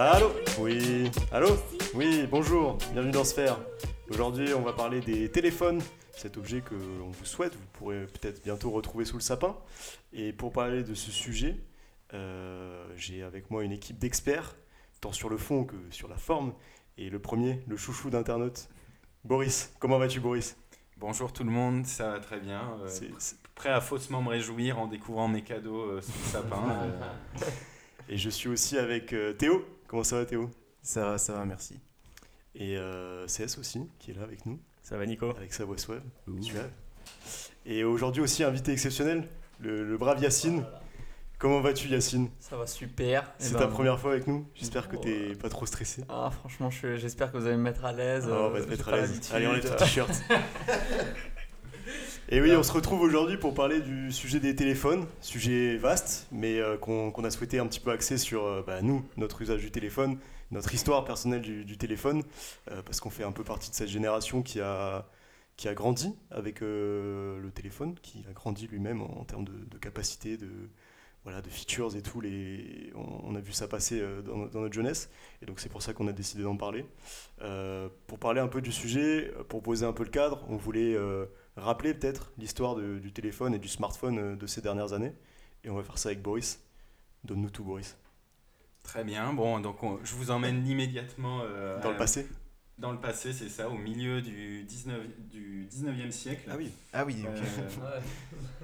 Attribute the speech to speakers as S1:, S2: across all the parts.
S1: Allô Oui. Allô Oui, bonjour. Bienvenue dans Sphère. Aujourd'hui, on va parler des téléphones. Cet objet que l'on vous souhaite, vous pourrez peut-être bientôt retrouver sous le sapin. Et pour parler de ce sujet, euh, j'ai avec moi une équipe d'experts, tant sur le fond que sur la forme. Et le premier, le chouchou d'internaute, Boris. Comment vas-tu, Boris?
S2: Bonjour tout le monde, ça va très bien. Euh,
S1: C'est- c'est-
S2: prêt à faussement me réjouir en découvrant mes cadeaux euh, sous le sapin.
S1: Et je suis aussi avec Théo. Comment ça va, Théo?
S3: Ça va, ça va, merci.
S1: Et euh, CS aussi, qui est là avec nous,
S3: Ça va, Nico?
S1: Avec sa voix suave. suave. Et aujourd'hui aussi, invité exceptionnel, le, le brave Yacine. Comment vas-tu, Yacine?
S4: Ça va super. Eh
S1: C'est
S4: ben,
S1: ta première fois avec nous J'espère que
S4: Oh,
S1: t'es pas trop stressé.
S4: Ah, franchement, je- j'espère que vous allez me mettre à l'aise.
S1: Ah, on va
S4: euh,
S1: te mettre à l'aise. Allez, on ton t-shirt. Et oui, on se retrouve aujourd'hui pour parler du sujet des téléphones, sujet vaste, mais euh, qu'on a souhaité un petit peu axer sur euh, bah, nous, notre usage du téléphone, notre histoire personnelle du, téléphone, euh, parce qu'on fait un peu partie de cette génération qui a, qui a grandi avec le téléphone, qui a grandi lui-même en, termes de, de capacité, de, voilà, de features et tout. Les, on, a vu ça passer dans, notre jeunesse, et donc c'est pour ça qu'on a décidé d'en parler. Pour parler un peu du sujet, pour poser un peu le cadre, on voulait rappeler peut-être l'histoire du téléphone et du smartphone euh, de ces dernières années. Et on va faire ça avec Boris. Donne-nous tout, Boris.
S2: Très bien, bon, donc on- je vous emmène immédiatement euh,
S1: Dans le passé
S2: Dans le passé, c'est ça, au milieu du 19, du 19e siècle.
S1: oui.
S3: Ah oui, ok.
S2: Euh,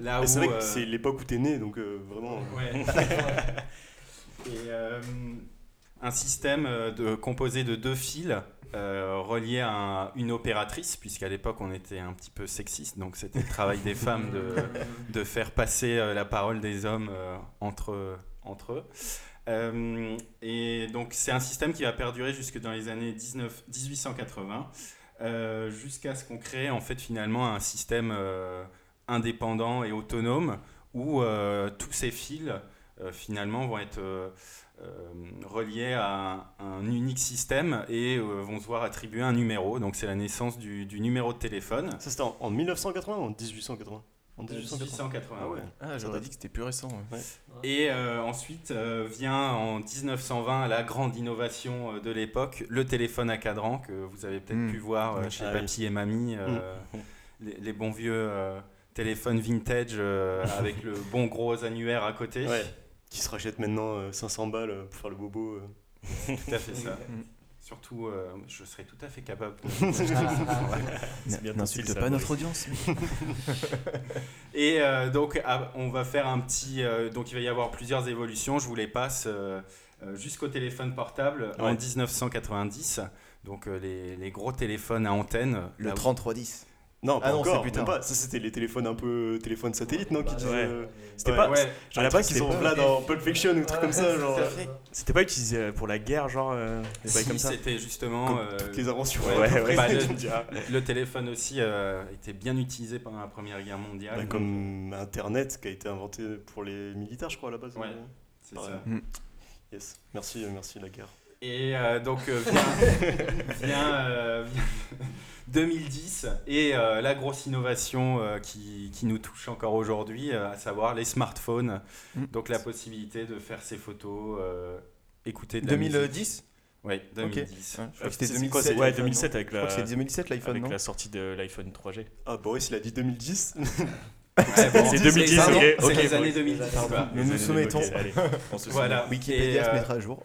S2: là où,
S1: C'est vrai que
S2: euh,
S1: c'est l'époque où t'es né, donc euh, vraiment.
S2: Ouais. Et euh, un système de, composé de deux fils euh, reliés à un- une opératrice, puisqu'à l'époque on était un petit peu sexiste, donc c'était le travail des femmes de, faire passer euh, la parole des hommes euh, entre, entre eux. Et donc c'est un système qui va perdurer jusque dans les années 19, 1880, euh, jusqu'à ce qu'on crée en fait finalement un système indépendant et autonome où tous ces fils finalement vont être reliés à un, un unique système et euh, vont se voir attribuer un numéro. Donc c'est la naissance du, du numéro de téléphone.
S1: Ça c'était en, en 1980 ou en 1880 En
S2: 1880.
S1: 1880. Ah ouais.
S3: Ah, j'aurais dit que c'était plus récent. ouais.
S2: Et euh, ensuite euh, vient en 1920 la grande innovation euh, de l'époque, le téléphone à cadran que vous avez peut-être
S3: Mm.
S2: pu voir euh, chez
S1: Ah
S2: papy et mamie, euh, les, les bons vieux euh, téléphones vintage euh, avec le bon gros annuaire à côté.
S1: Ouais. Qui se rachète maintenant euh, 500 balles euh, pour faire le bobo. euh.
S2: Tout à fait ça.
S3: Mm.
S2: Surtout, euh, je serais tout à fait capable.
S1: C'est bien
S3: N'insulte pas notre audience.
S2: Et euh, donc, ah, on va faire un petit. euh, donc, il va y avoir plusieurs évolutions. Je vous les passe euh, euh, jusqu'au téléphone portable en
S1: Ouais.
S2: 1990. Donc, euh, les, les gros téléphones à antenne.
S3: Le
S2: là où-
S3: 3310.
S1: Non, pas
S3: Ah non,
S1: encore.
S3: plus tard.
S1: pas. Ça c'était les téléphones un peu téléphones satellites, non qui
S4: Bah,
S1: disaient,
S3: ouais.
S1: euh, C'était
S5: Ouais.
S1: pas.
S2: Ouais,
S1: J'ai
S3: À la base,
S1: qu'ils
S3: c'était
S1: sont là dans Pulp Fiction ou truc comme ça, genre. euh.
S5: C'était pas utilisé euh, pour la guerre, genre euh,
S2: Si,
S5: comme ça
S2: c'était justement.
S1: Comme
S2: euh,
S1: toutes les inventions.
S2: ouais,
S5: ouais, ouais.
S2: bah, le- le téléphone aussi euh, était bien utilisé pendant la Première Guerre mondiale.
S1: Bah,
S2: donc,
S1: comme Internet qui a été inventé pour les militaires, je crois, à la base.
S2: Ouais. c'est ça.
S3: Mm.
S1: Yes. Merci, merci la guerre.
S2: Et euh, donc euh, vient, vient, euh, vient 2010 et euh, la grosse innovation euh, qui, qui nous touche encore aujourd'hui, euh, à savoir les smartphones.
S3: Mm.
S2: Donc la possibilité de faire ses photos, euh, écouter de la musique.
S3: 2010
S2: Oui, 2010.
S3: Ouais, Je crois que c'était
S1: C'est quoi,
S3: 2017.
S1: c'est-
S5: Ouais,
S3: l'iPhone,
S5: 2007
S3: non
S5: avec la,
S3: que c'est 2017 l'iPhone,
S5: avec
S3: non
S5: la sortie de l'iPhone 3G.
S1: Ah, Boris, il a dit 2010.
S2: Ouais, bon,
S5: C'est
S2: c'est
S5: 2010,
S2: les-
S5: ok,
S2: C'est les années 2010. quoi.
S3: Nous nous soumettons.
S5: allez, on se
S2: Voilà.
S3: Wikipédia
S2: Et,
S3: se
S2: euh,
S3: mettra à jour.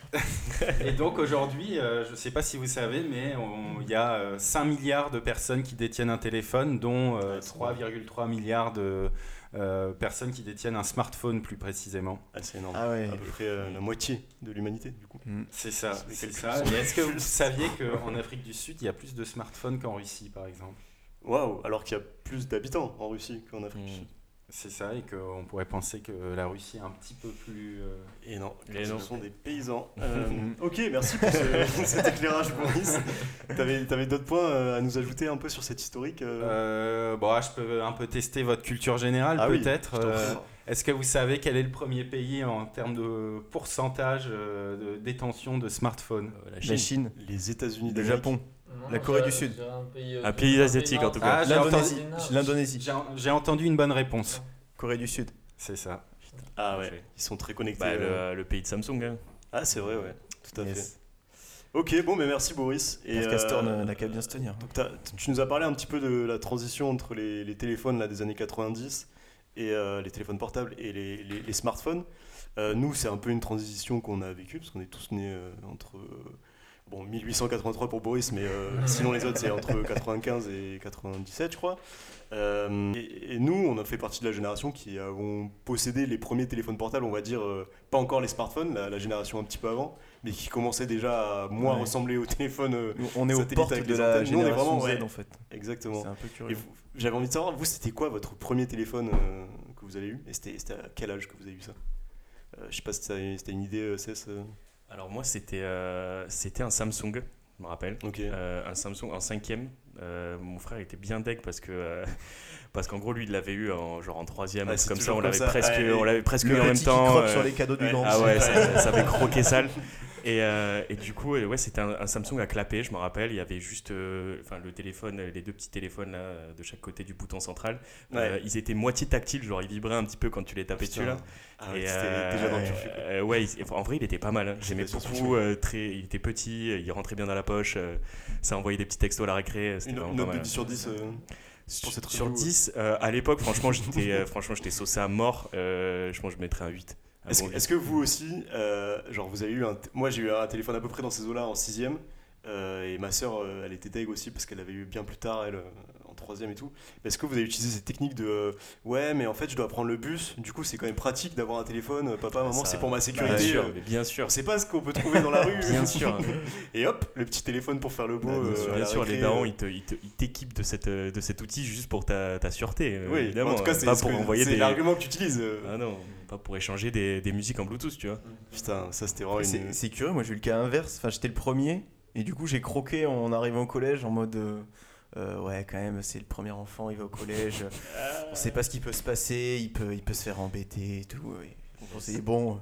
S2: Et donc aujourd'hui, euh, je ne sais pas si vous savez, mais on- il y a euh, 5 milliards de personnes qui détiennent un téléphone, dont euh,
S1: Ouais, c'est
S2: 3,3 milliards de euh, personnes qui détiennent un smartphone plus précisément.
S1: Ah, c'est énorme.
S3: Ah ouais.
S1: À peu près euh, la moitié de l'humanité, du coup.
S3: Mm.
S2: C'est ça,
S1: C'est
S2: ça. Et est-ce que vous saviez qu'en Afrique du Sud, il y a plus de smartphones qu'en Russie, par exemple?
S1: Waouh, alors qu'il y a plus d'habitants en Russie qu'en Afrique du
S5: Mm.
S1: Sud.
S2: C'est ça, et qu'on pourrait penser que la Russie est un petit peu plus... euh,
S1: Et non, ce
S5: non.
S1: sont des paysans. Euh, ok, merci pour ce- cet éclairage, Boris. T'avais avais, d'autres points euh, à nous ajouter un peu sur cette historique euh?
S2: Euh, bon, ah, je peux un peu tester votre culture générale,
S1: Ah
S2: peut-être. Euh. Est-ce que vous savez quel est le premier pays en termes de pourcentage euh, de détention de smartphones?
S5: Euh, la
S3: La
S5: Chine.
S1: Les États-unis
S3: le. Japon,
S4: Non,
S3: La Corée du Sud.
S4: Un pays, euh,
S5: Un pays asiatique, en tout cas.
S2: Ah,
S3: l'Indonésie.
S2: J'ai entendu une bonne réponse.
S3: Corée du Sud.
S2: C'est ça.
S1: Ah ouais, ils sont très connectés.
S5: Bah,
S1: euh.
S5: le, le pays de Samsung. hein.
S1: Ah, c'est vrai, ouais, tout à
S3: Yes.
S1: Ok, bon, mais merci Boris. Et,
S3: Castor
S1: euh,
S3: n'a n'a qu'à bien se tenir.
S1: donc t'as- tu nous as parlé un petit peu de la transition entre les, les téléphones là, des années 90 et euh, les téléphones portables et les, les- les smartphones. Euh, nous, c'est un peu une transition qu'on a vécue parce qu'on est tous nés euh, entre euh, bon 1883 pour Boris, mais euh, sinon les autres c'est entre 95 et 97, je crois. Euh, et, et nous, on a fait partie de la génération qui avons possédé les premiers téléphones portables, on va dire, euh, pas encore les smartphones, la, la génération un petit peu avant, mais qui commençait déjà à moins
S3: Ouais.
S1: ressembler au téléphone. euh,
S3: Nous, on est aux portes de la
S1: antennes. Nous, on est
S3: génération
S1: vraiment,
S3: Z
S1: ouais.
S3: en fait.
S1: exactement.
S3: C'est un peu curieux.
S1: j'avais envie de savoir, vous, c'était quoi votre premier téléphone que vous avez eu? Et c'était à quel âge que vous avez eu ça? Je sais pas si c'était une idée, euh,
S5: Alors moi, c'était euh, c'était un Samsung, je me rappelle. Euh, un Samsung en cinquième. Euh, mon frère était bien deg parce que parce qu'en gros lui il l'avait eu en genre en troisième
S1: c'est
S5: comme ça on l'avait presque
S1: Ouais,
S5: on l'avait presque eu en même temps euh,
S3: sur les cadeaux du
S1: ouais.
S5: ah ouais ça, ça avait croqué sale et, euh, et du coup ouais c'était un, un Samsung à clapper je me rappelle il y avait juste euh, enfin le téléphone les deux petits téléphones là de chaque côté du bouton central
S1: Ouais.
S5: ils étaient moitié tactiles genre ils vibraient un petit peu quand tu les tapais dessus là
S1: Ah ouais,
S5: et,
S1: c'était déjà dans le turfu.
S5: ouais, il- en vrai, il était pas mal. hein. J'aimais beaucoup. très, il était petit, il rentrait bien dans la poche. ça envoyait des petits textos à la récré. C'était
S1: Une,
S5: vraiment
S1: une
S5: pas
S1: note de
S5: mal.
S1: 10 sur 10.
S5: Sur,
S1: cette
S5: sur
S1: review.
S5: 10, euh, à l'époque, franchement, j'étais euh, franchement, j'étais saucé à mort. Euh, je pense que je mettrais un 8. Un
S1: Est-ce
S5: bon
S1: que- est-ce que vous aussi, genre vous avez eu un. Moi j'ai eu un téléphone à peu près dans ces eaux-là en 6ème. et ma soeur, elle était deg aussi parce qu'elle avait eu bien plus tard, elle, euh, en 3ème et tout. Est-ce que vous avez utilisé cette technique de. euh, ouais, mais en fait je dois prendre le bus, du coup c'est quand même pratique d'avoir un téléphone. euh, Papa, maman,
S5: Ça-
S1: c'est pour ma
S5: Bien
S1: sécurité.
S5: sûr,
S1: euh,
S5: mais bien sûr.
S1: sait pas ce qu'on peut trouver dans la rue.
S5: Bien sûr.
S1: Et hop, le petit téléphone pour faire le beau.
S5: Bien
S1: euh,
S5: sûr, bien sûr, les darons,
S1: euh.
S5: ils te- ils te- ils t'équipent de, cette, euh, de cet outil juste pour ta, ta sûreté. euh,
S1: Oui,
S5: évidemment.
S1: en tout cas, c'est
S5: pas
S1: ce
S5: pour
S1: que-
S5: envoyer
S1: c'est
S5: des.
S1: l'argument que tu utilises. euh.
S5: Ah non, pas pour échanger des, des musiques en Bluetooth, tu vois.
S1: Putain, ça c'était vraiment
S3: C'est
S1: une.
S3: c'est curieux, moi j'ai eu le cas inverse. Enfin, j'étais le premier et du coup j'ai croqué en arrivant au collège en mode euh, euh, ouais, quand même, c'est le premier enfant, il va au collège. on sait pas ce qui peut se passer, il peut, il peut se faire embêter et tout. Donc, on s'est dit bon,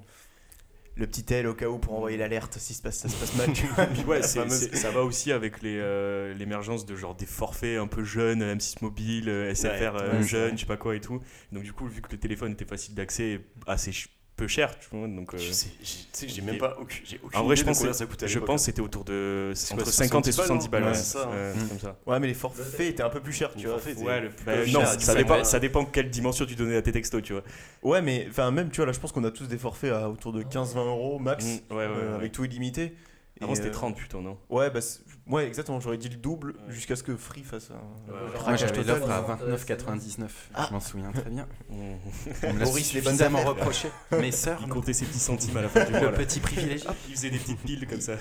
S3: le petit tel au cas où pour envoyer l'alerte si se passe, ça se passe mal. tu vois.
S5: Puis ouais,
S1: fameuse-
S5: c'est- ça va aussi avec les, euh, l'émergence de genre des forfaits un peu jeunes, M6 mobile, euh, SFR
S4: Ouais,
S5: jeune, je sais pas quoi et tout. Donc du coup, vu que le téléphone était facile d'accès, assez peu cher, tu vois. Donc, euh,
S1: Je sais, j'ai- tu sais que j'ai même pas aucune, j'ai aucune
S5: en vrai, je
S1: idée de
S5: pense, que-
S1: ça coûtait
S5: je pense que c'était autour de entre
S1: quoi,
S5: 50 et
S1: 70 balles,
S5: 70 balles.
S1: non
S5: ouais,
S1: Ouais, ça,
S2: hein.
S5: comme ça.
S3: Ouais, mais les forfaits étaient un peu plus chers, tu vois.
S1: forfaits,
S5: Ouais, le-
S1: plus
S5: bah,
S1: cher,
S5: non, ça dépend, ça dépend quelle dimension tu donnais à tes textos, tu vois.
S3: Ouais, mais enfin, même, tu vois, là, je pense qu'on a tous des forfaits à autour de 15-20 euros max,
S5: Mm, ouais,
S3: euh,
S5: ouais.
S3: avec tout illimité.
S5: Avant,
S3: Et,
S5: c'était
S3: euh,
S5: 30 plutôt, non?
S3: Ouais, bah, c'est- ouais, exactement, j'aurais dit le double jusqu'à ce que Free fasse un.
S5: Ouais.
S2: Moi, j'avais l'offre à
S4: total.
S2: 29,99. Je m'en souviens très bien. On me l'a
S3: Boris, les bonnes
S2: suffisamment reproché. Mes sœurs,
S5: Il comptait ses petits centimes à la fin du mois.
S2: le petit privilège.
S5: Il faisait des petites piles comme ça.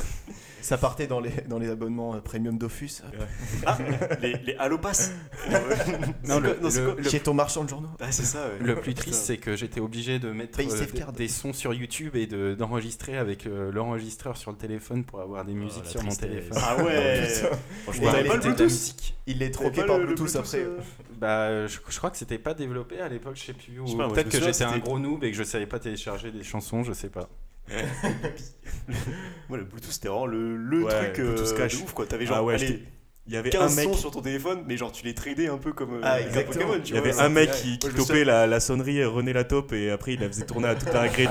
S3: Ça partait dans les, dans les abonnements euh, premium Dofus.
S1: Ah, les, les Allopass
S2: Non, le- le-
S1: quoi
S3: Chez ton marchand de journaux.
S1: Ah, c'est ça, ouais.
S2: Le plus triste, c'est que j'étais obligé de mettre euh, des, sons sur YouTube et de- d'enregistrer avec euh, l'enregistreur sur le téléphone pour avoir des musiques
S5: Oh, la
S2: sur mon téléphone.
S1: Ah ouais
S5: Franchement,
S3: il
S1: pas le Bluetooth
S3: Il est troqué par Bluetooth après.
S1: euh
S2: Bah, euh, je, je crois que c'était pas développé à l'époque, je sais plus. Ou peut-être que j'étais un gros noob et que je savais pas télécharger des chansons, je sais pas.
S1: Moi, le Bluetooth, c'était vraiment le, le
S5: Ouais,
S1: truc euh, de ouf, quoi. T'avais genre
S5: Ah ouais,
S1: allez,
S5: j'étais- il y avait
S1: 15
S5: un mec,
S1: sons sur ton téléphone, mais genre tu les tradais un peu comme euh,
S3: Ah, exactement.
S1: Pokémon, tu
S5: il y
S1: vois.
S5: avait un mec qui, topait la, la sonnerie euh, René la taupe et après il la faisait tourner à toute la récré.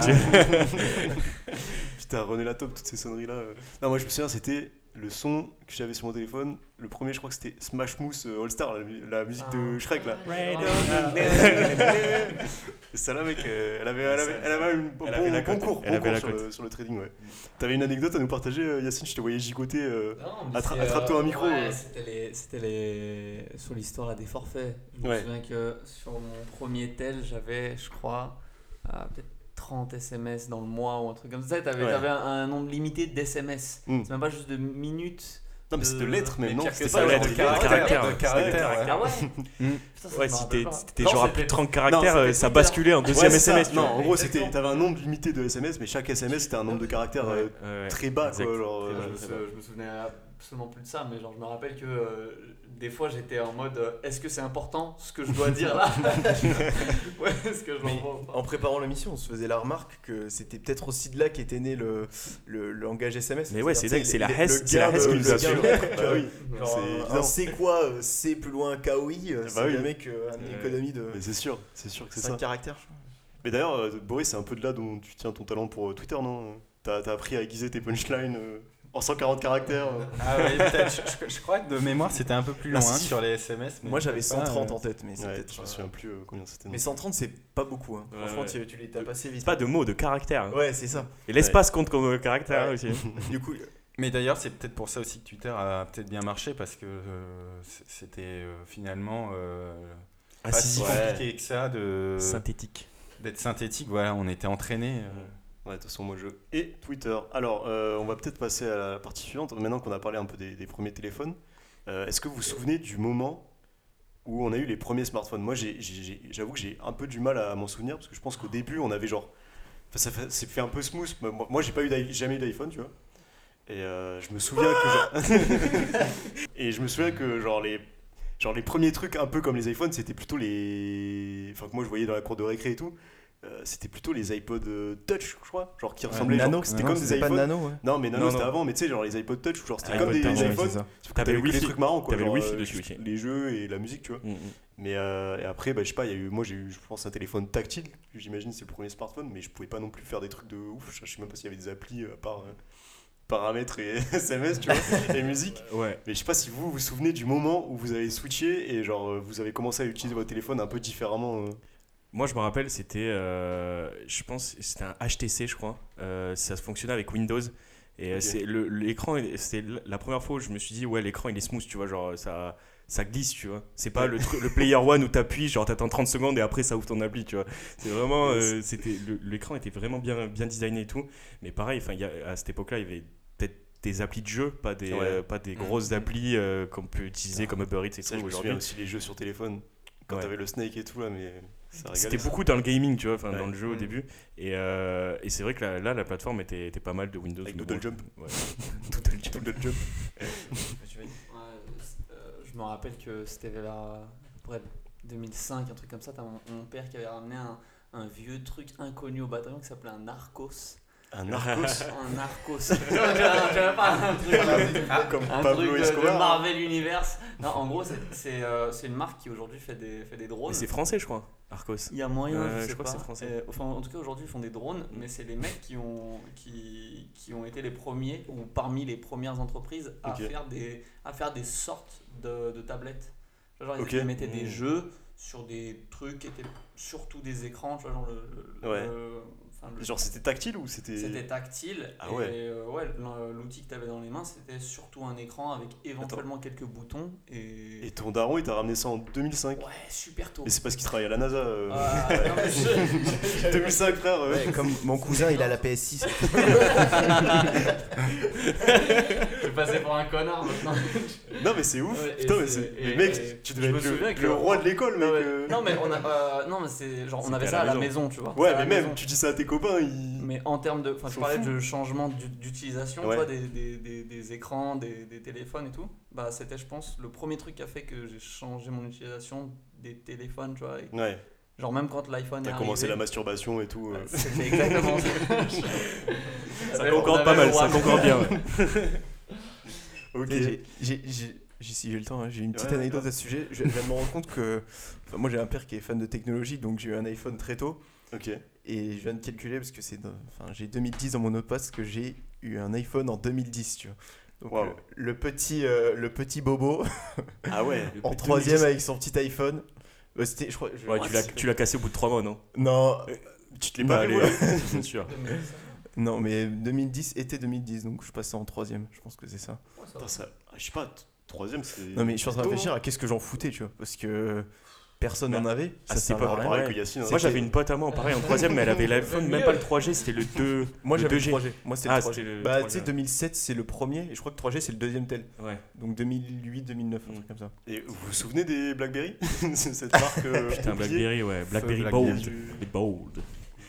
S1: Putain, René la toutes ces sonneries là. Non, moi je me souviens, c'était le son que j'avais sur mon téléphone. Le premier, je crois que c'était Smash Mousse euh, All Star, la, mu- la musique de Shrek là. Et ça là, mec, euh, elle avait, elle avait, elle avait une bon,
S5: Elle avait la
S1: bon cours,
S5: Elle
S1: bon
S5: avait
S1: cours
S5: la
S1: sur, le, sur le trading, ouais. T'avais une anecdote à nous partager, euh, Yacine, je te voyais gigoter. euh, Attra- attrape-toi un micro,
S4: ouais,
S1: euh.
S4: C'était les, c'était les, sur l'histoire des forfaits. Je me
S1: Ouais.
S4: souviens que sur mon premier tel, j'avais, je crois, euh, peut-être 30 SMS dans le mois ou un truc comme ça. T'avais,
S1: Ouais.
S4: t'avais un, un nombre limité d'SMS.
S1: Mm.
S4: C'est même pas juste de minutes.
S1: Non, mais
S4: de-
S1: c'était de lettres,
S2: mais
S1: non C'était
S2: ça,
S1: pas
S2: de
S1: des
S2: caractères, de
S1: Ouais,
S2: caractères,
S1: ouais.
S2: ouais.
S4: Ah
S2: Mm.
S4: Putain,
S5: Ouais,
S4: me
S5: si t'étais genre à plus de 30 caractères, euh, ça basculait en deuxième
S1: Ouais, c'est.
S5: SMS.
S1: Non, en gros, t'avais un nombre limité de SMS, mais chaque SMS c'était un nombre de caractères euh, très bas, quoi. Genre, euh,
S4: je, me sou- je me souvenais absolument plus de ça, mais genre je me rappelle que euh, des fois j'étais en mode euh, est-ce que c'est important ce que je dois dire là Ouais, est-ce que je pas
S3: en préparant l'émission, on se faisait la remarque que c'était peut-être aussi de là qu'était né le, le, le langage SMS.
S5: Mais ouais, c'est dingue, c'est la
S3: le-
S5: Hesse-
S3: le
S5: c'est la
S3: gain
S5: Hesse
S3: de-
S5: qui nous
S3: le
S5: a
S1: Bah
S3: Genre,
S1: c'est
S3: quoi euh, C'est plus loin KOI euh,
S1: Bah
S3: C'est jamais qu'une
S5: Ouais.
S3: économie de
S1: Mais c'est sûr, c'est sûr que c'est
S3: 5
S1: ça.
S3: caractères.
S1: Mais d'ailleurs, euh, Boris, c'est un peu de là dont tu tiens ton talent pour euh, Twitter, non? T'as t'as appris à aiguiser tes punchlines euh, En 140 caractères.
S2: Ah ouais, peut-être. Je, je- je crois que de mémoire, c'était un peu plus long hein,
S3: Massif.
S2: sur les SMS. mais
S3: Moi j'avais
S2: peut-être pas,
S3: 130
S2: euh,
S3: en tête, mais c'est
S1: Ouais,
S3: peut-être.
S1: je me
S3: euh,
S1: souviens plus euh, combien c'était.
S3: Mais 130, c'est pas beaucoup. Hein.
S5: Ouais,
S3: Franchement,
S5: ouais.
S3: tu, tu les tapes assez vite.
S5: Pas de mots, de caractères. hein.
S3: Ouais, c'est ça.
S5: Et l'espace compte comme caractère
S3: Ouais.
S5: aussi.
S3: Du coup,
S2: Mais d'ailleurs, c'est peut-être pour ça aussi que Twitter a peut-être bien marché parce que euh, c'était euh, finalement euh, pas si.
S1: Ouais.
S2: compliqué que ça de
S5: Synthétique.
S2: d'être synthétique. Voilà, on était entraîné.
S1: Ouais, de toute façon, moi je. Et Twitter. Alors, euh, on va peut-être passer à la partie suivante. Maintenant qu'on a parlé un peu des, des premiers téléphones, euh, est-ce que vous vous souvenez du moment où on a eu les premiers smartphones? Moi, j'avoue que j'ai un peu du mal à m'en souvenir parce que je pense qu'au début, on avait genre. Enfin, ça fait, c'est fait un peu smooth. Moi, moi, j'ai pas eu jamais eu d'iPhone, tu vois. Et euh, je me souviens que genre. Et je me souviens que genre les. Genre les premiers trucs un peu comme les iPhones, c'était plutôt les. Enfin, que moi je voyais dans la cour de récré et tout. Euh, c'était plutôt les iPods euh, Touch, je crois. Genre qui ressemblaient.
S3: nano,
S1: genre, C'était comme des iPhones.
S3: nano, ouais.
S1: Non, mais Nano
S5: Non,
S1: c'était avant, mais tu sais, genre les iPod Touch, genre c'était
S5: Ah,
S1: comme
S5: iPod
S1: des iPhones.
S5: T'avais
S1: des trucs marrants, quoi.
S5: T'avais le Wi-Fi
S1: euh,
S5: dessus.
S1: Les jeux et la musique, tu vois.
S5: Mm, mm.
S1: Mais euh, et après, bah, je sais pas, il y a eu, moi j'ai eu, je pense, un téléphone tactile. J'imagine c'est le premier smartphone, mais je pouvais pas non plus faire des trucs de ouf. Je sais même pas s'il y avait des applis à part euh, paramètres et SMS, tu vois, et musique.
S5: Ouais.
S1: Mais je sais pas si vous vous souvenez du moment où vous avez switché et genre vous avez commencé à utiliser votre téléphone un peu différemment. euh.
S5: Moi, je me rappelle, c'était, euh, je pense, c'était un HTC, je crois. Euh, ça fonctionnait avec Windows. Et euh,
S1: Ok.
S5: c'est le- l'écran, c'était la première fois où je me suis dit, ouais, l'écran il est smooth, tu vois, genre ça, ça glisse, tu vois. C'est pas le, le player one où t'appuies, genre t'attends 30 secondes et après ça ouvre ton appli, tu vois. C'est vraiment, euh, c'était, le- l'écran était vraiment bien, bien designé et tout. Mais pareil, enfin, il y a- à cette époque-là, il y avait peut-être des applis de jeu, pas des,
S1: Ouais.
S5: euh, pas des grosses applis euh, qu'on peut utiliser comme Uber Eats et
S1: Ça,
S5: tout
S1: je me souviens aussi les jeux sur téléphone. Quand
S5: Ouais.
S1: t'avais le Snake et tout là, mais.
S5: C'était beaucoup dans le gaming, tu vois,
S1: Ouais.
S5: dans le jeu au
S4: Mm.
S5: début. Et, euh, et c'est vrai que là, là, la plateforme était, était pas mal de Windows.
S1: Avec Doodle Jump.
S5: ouais.
S1: Doodle Jump. Doodle Jump.
S4: Euh, je me rappelle que c'était vers après 2005, un truc comme ça. T'as mon, mon père qui avait ramené un, un vieux truc inconnu au bataillon qui s'appelait un Narcos.
S1: Un Narcos.
S4: Un Narcos. J'avais pas un truc,
S1: comme
S4: un
S1: Pablo
S4: truc de. Marvel Universe. Non, en gros, c'est- c'est euh, c'est une marque qui aujourd'hui fait des, fait des drones.
S5: Mais c'est français, je crois, Arcos.
S4: Il y a moyen,
S5: Euh,
S4: je,
S5: je crois
S4: pas.
S5: que c'est français.
S4: Euh, enfin, en tout cas, aujourd'hui, ils font des drones, mais c'est les mecs qui ont, qui, qui ont été les premiers, ou parmi les premières entreprises, à, faire, des, à faire des sortes de, de tablettes. Genre, ils- mettaient des
S5: Mmh.
S4: jeux sur des trucs qui étaient surtout des écrans, tu vois, genre le. le-
S1: Ouais.
S4: le- enfin,
S1: Genre c'était tactile ou c'était.
S4: c'était tactile
S1: Ah
S4: et
S1: ouais.
S4: euh, ouais, l'outil que tu avais dans les mains c'était surtout un écran avec éventuellement quelques boutons et,
S1: Et ton daron il t'a ramené ça en 2005.
S4: ouais super tôt
S1: Et c'est parce qu'il travaille à la NASA. euh.
S4: Ah, non, mais je-
S1: 2005 frère.
S3: Ouais, comme mon cousin, il a la PS6.
S4: je vais passer pour un connard maintenant
S1: Non mais c'est ouf. Putain mais Mais mec,
S4: et
S1: tu devais être le,
S4: que
S1: roi de l'école mec. euh.
S4: non mais on a euh, non mais c'est genre on avait
S5: à
S4: ça à la
S5: maison.
S4: tu vois
S1: Ouais mais même tu dis ça à tes copains ils.
S4: mais en termes de enfin tu parlais
S1: fous.
S4: de changement d'u- d'utilisation
S1: Ouais.
S4: des, des, des, des écrans des, des téléphones et tout bah c'était je pense le premier truc qui a fait que j'ai changé mon utilisation des téléphones tu vois et
S1: Ouais.
S4: Genre même quand l'iPhone est
S1: T'as commencé la masturbation et tout. euh.
S4: C'était exactement ça.
S5: Concorde
S4: on
S5: pas mal, ça concorde bien.
S1: Ok.
S3: J'ai- Si j'ai le temps, hein, j'ai une petite
S1: Ouais,
S3: anecdote à ce sujet. Je viens de me rendre compte que. enfin, moi, j'ai un père qui est fan de technologie, donc j'ai eu un iPhone très tôt.
S1: Ok.
S3: Et je viens de calculer parce que c'est. dans- Enfin, j'ai 2010 dans mon passe que j'ai eu un iPhone en 2010, tu vois. Donc
S1: Waouh.
S3: le, le petit, euh, le petit bobo
S1: Ah ouais.
S3: en troisième avec son petit iPhone. Bah, c'était, je crois. je-
S5: Ouais, tu l'as- tu l'as cassé au bout de 3 mois, non?
S3: Non,
S1: Tu te l'es
S5: Bah,
S1: pas
S5: allez,
S1: allé.
S5: bien sûr.
S3: non, mais 2010 était 2010, donc je passais en troisième. Je pense que c'est ça.
S1: Putain, ça. ah, Je sais pas. t- Troisième c'est.
S3: Non, mais je suis en train de réfléchir
S1: hein.
S3: à qu'est-ce que j'en foutais, tu vois, parce que personne
S5: Bah,
S3: n'en avait. Ça.
S1: Pareil que Yacine. hein.
S5: Moi j'avais une pote à moi, pareil, en troisième, mais elle avait l'iPhone, même pas le 3G, c'était le 2.
S3: Moi
S5: le
S3: j'avais le
S5: 2G.
S3: 3G. Moi c'était
S5: Ah,
S3: le 3G.
S5: c'était le
S3: Bah
S5: 3G,
S3: tu sais,
S5: ouais.
S3: 2007 c'est le premier et je crois que 3G c'est le deuxième tel.
S5: Ouais.
S3: Donc 2008, 2009, un
S5: Mm.
S3: truc comme ça.
S1: Et vous vous souvenez des Blackberry C'est Cette marque. euh,
S5: Putain, Blackberry, ouais. Blackberry. Bold. Les Bold.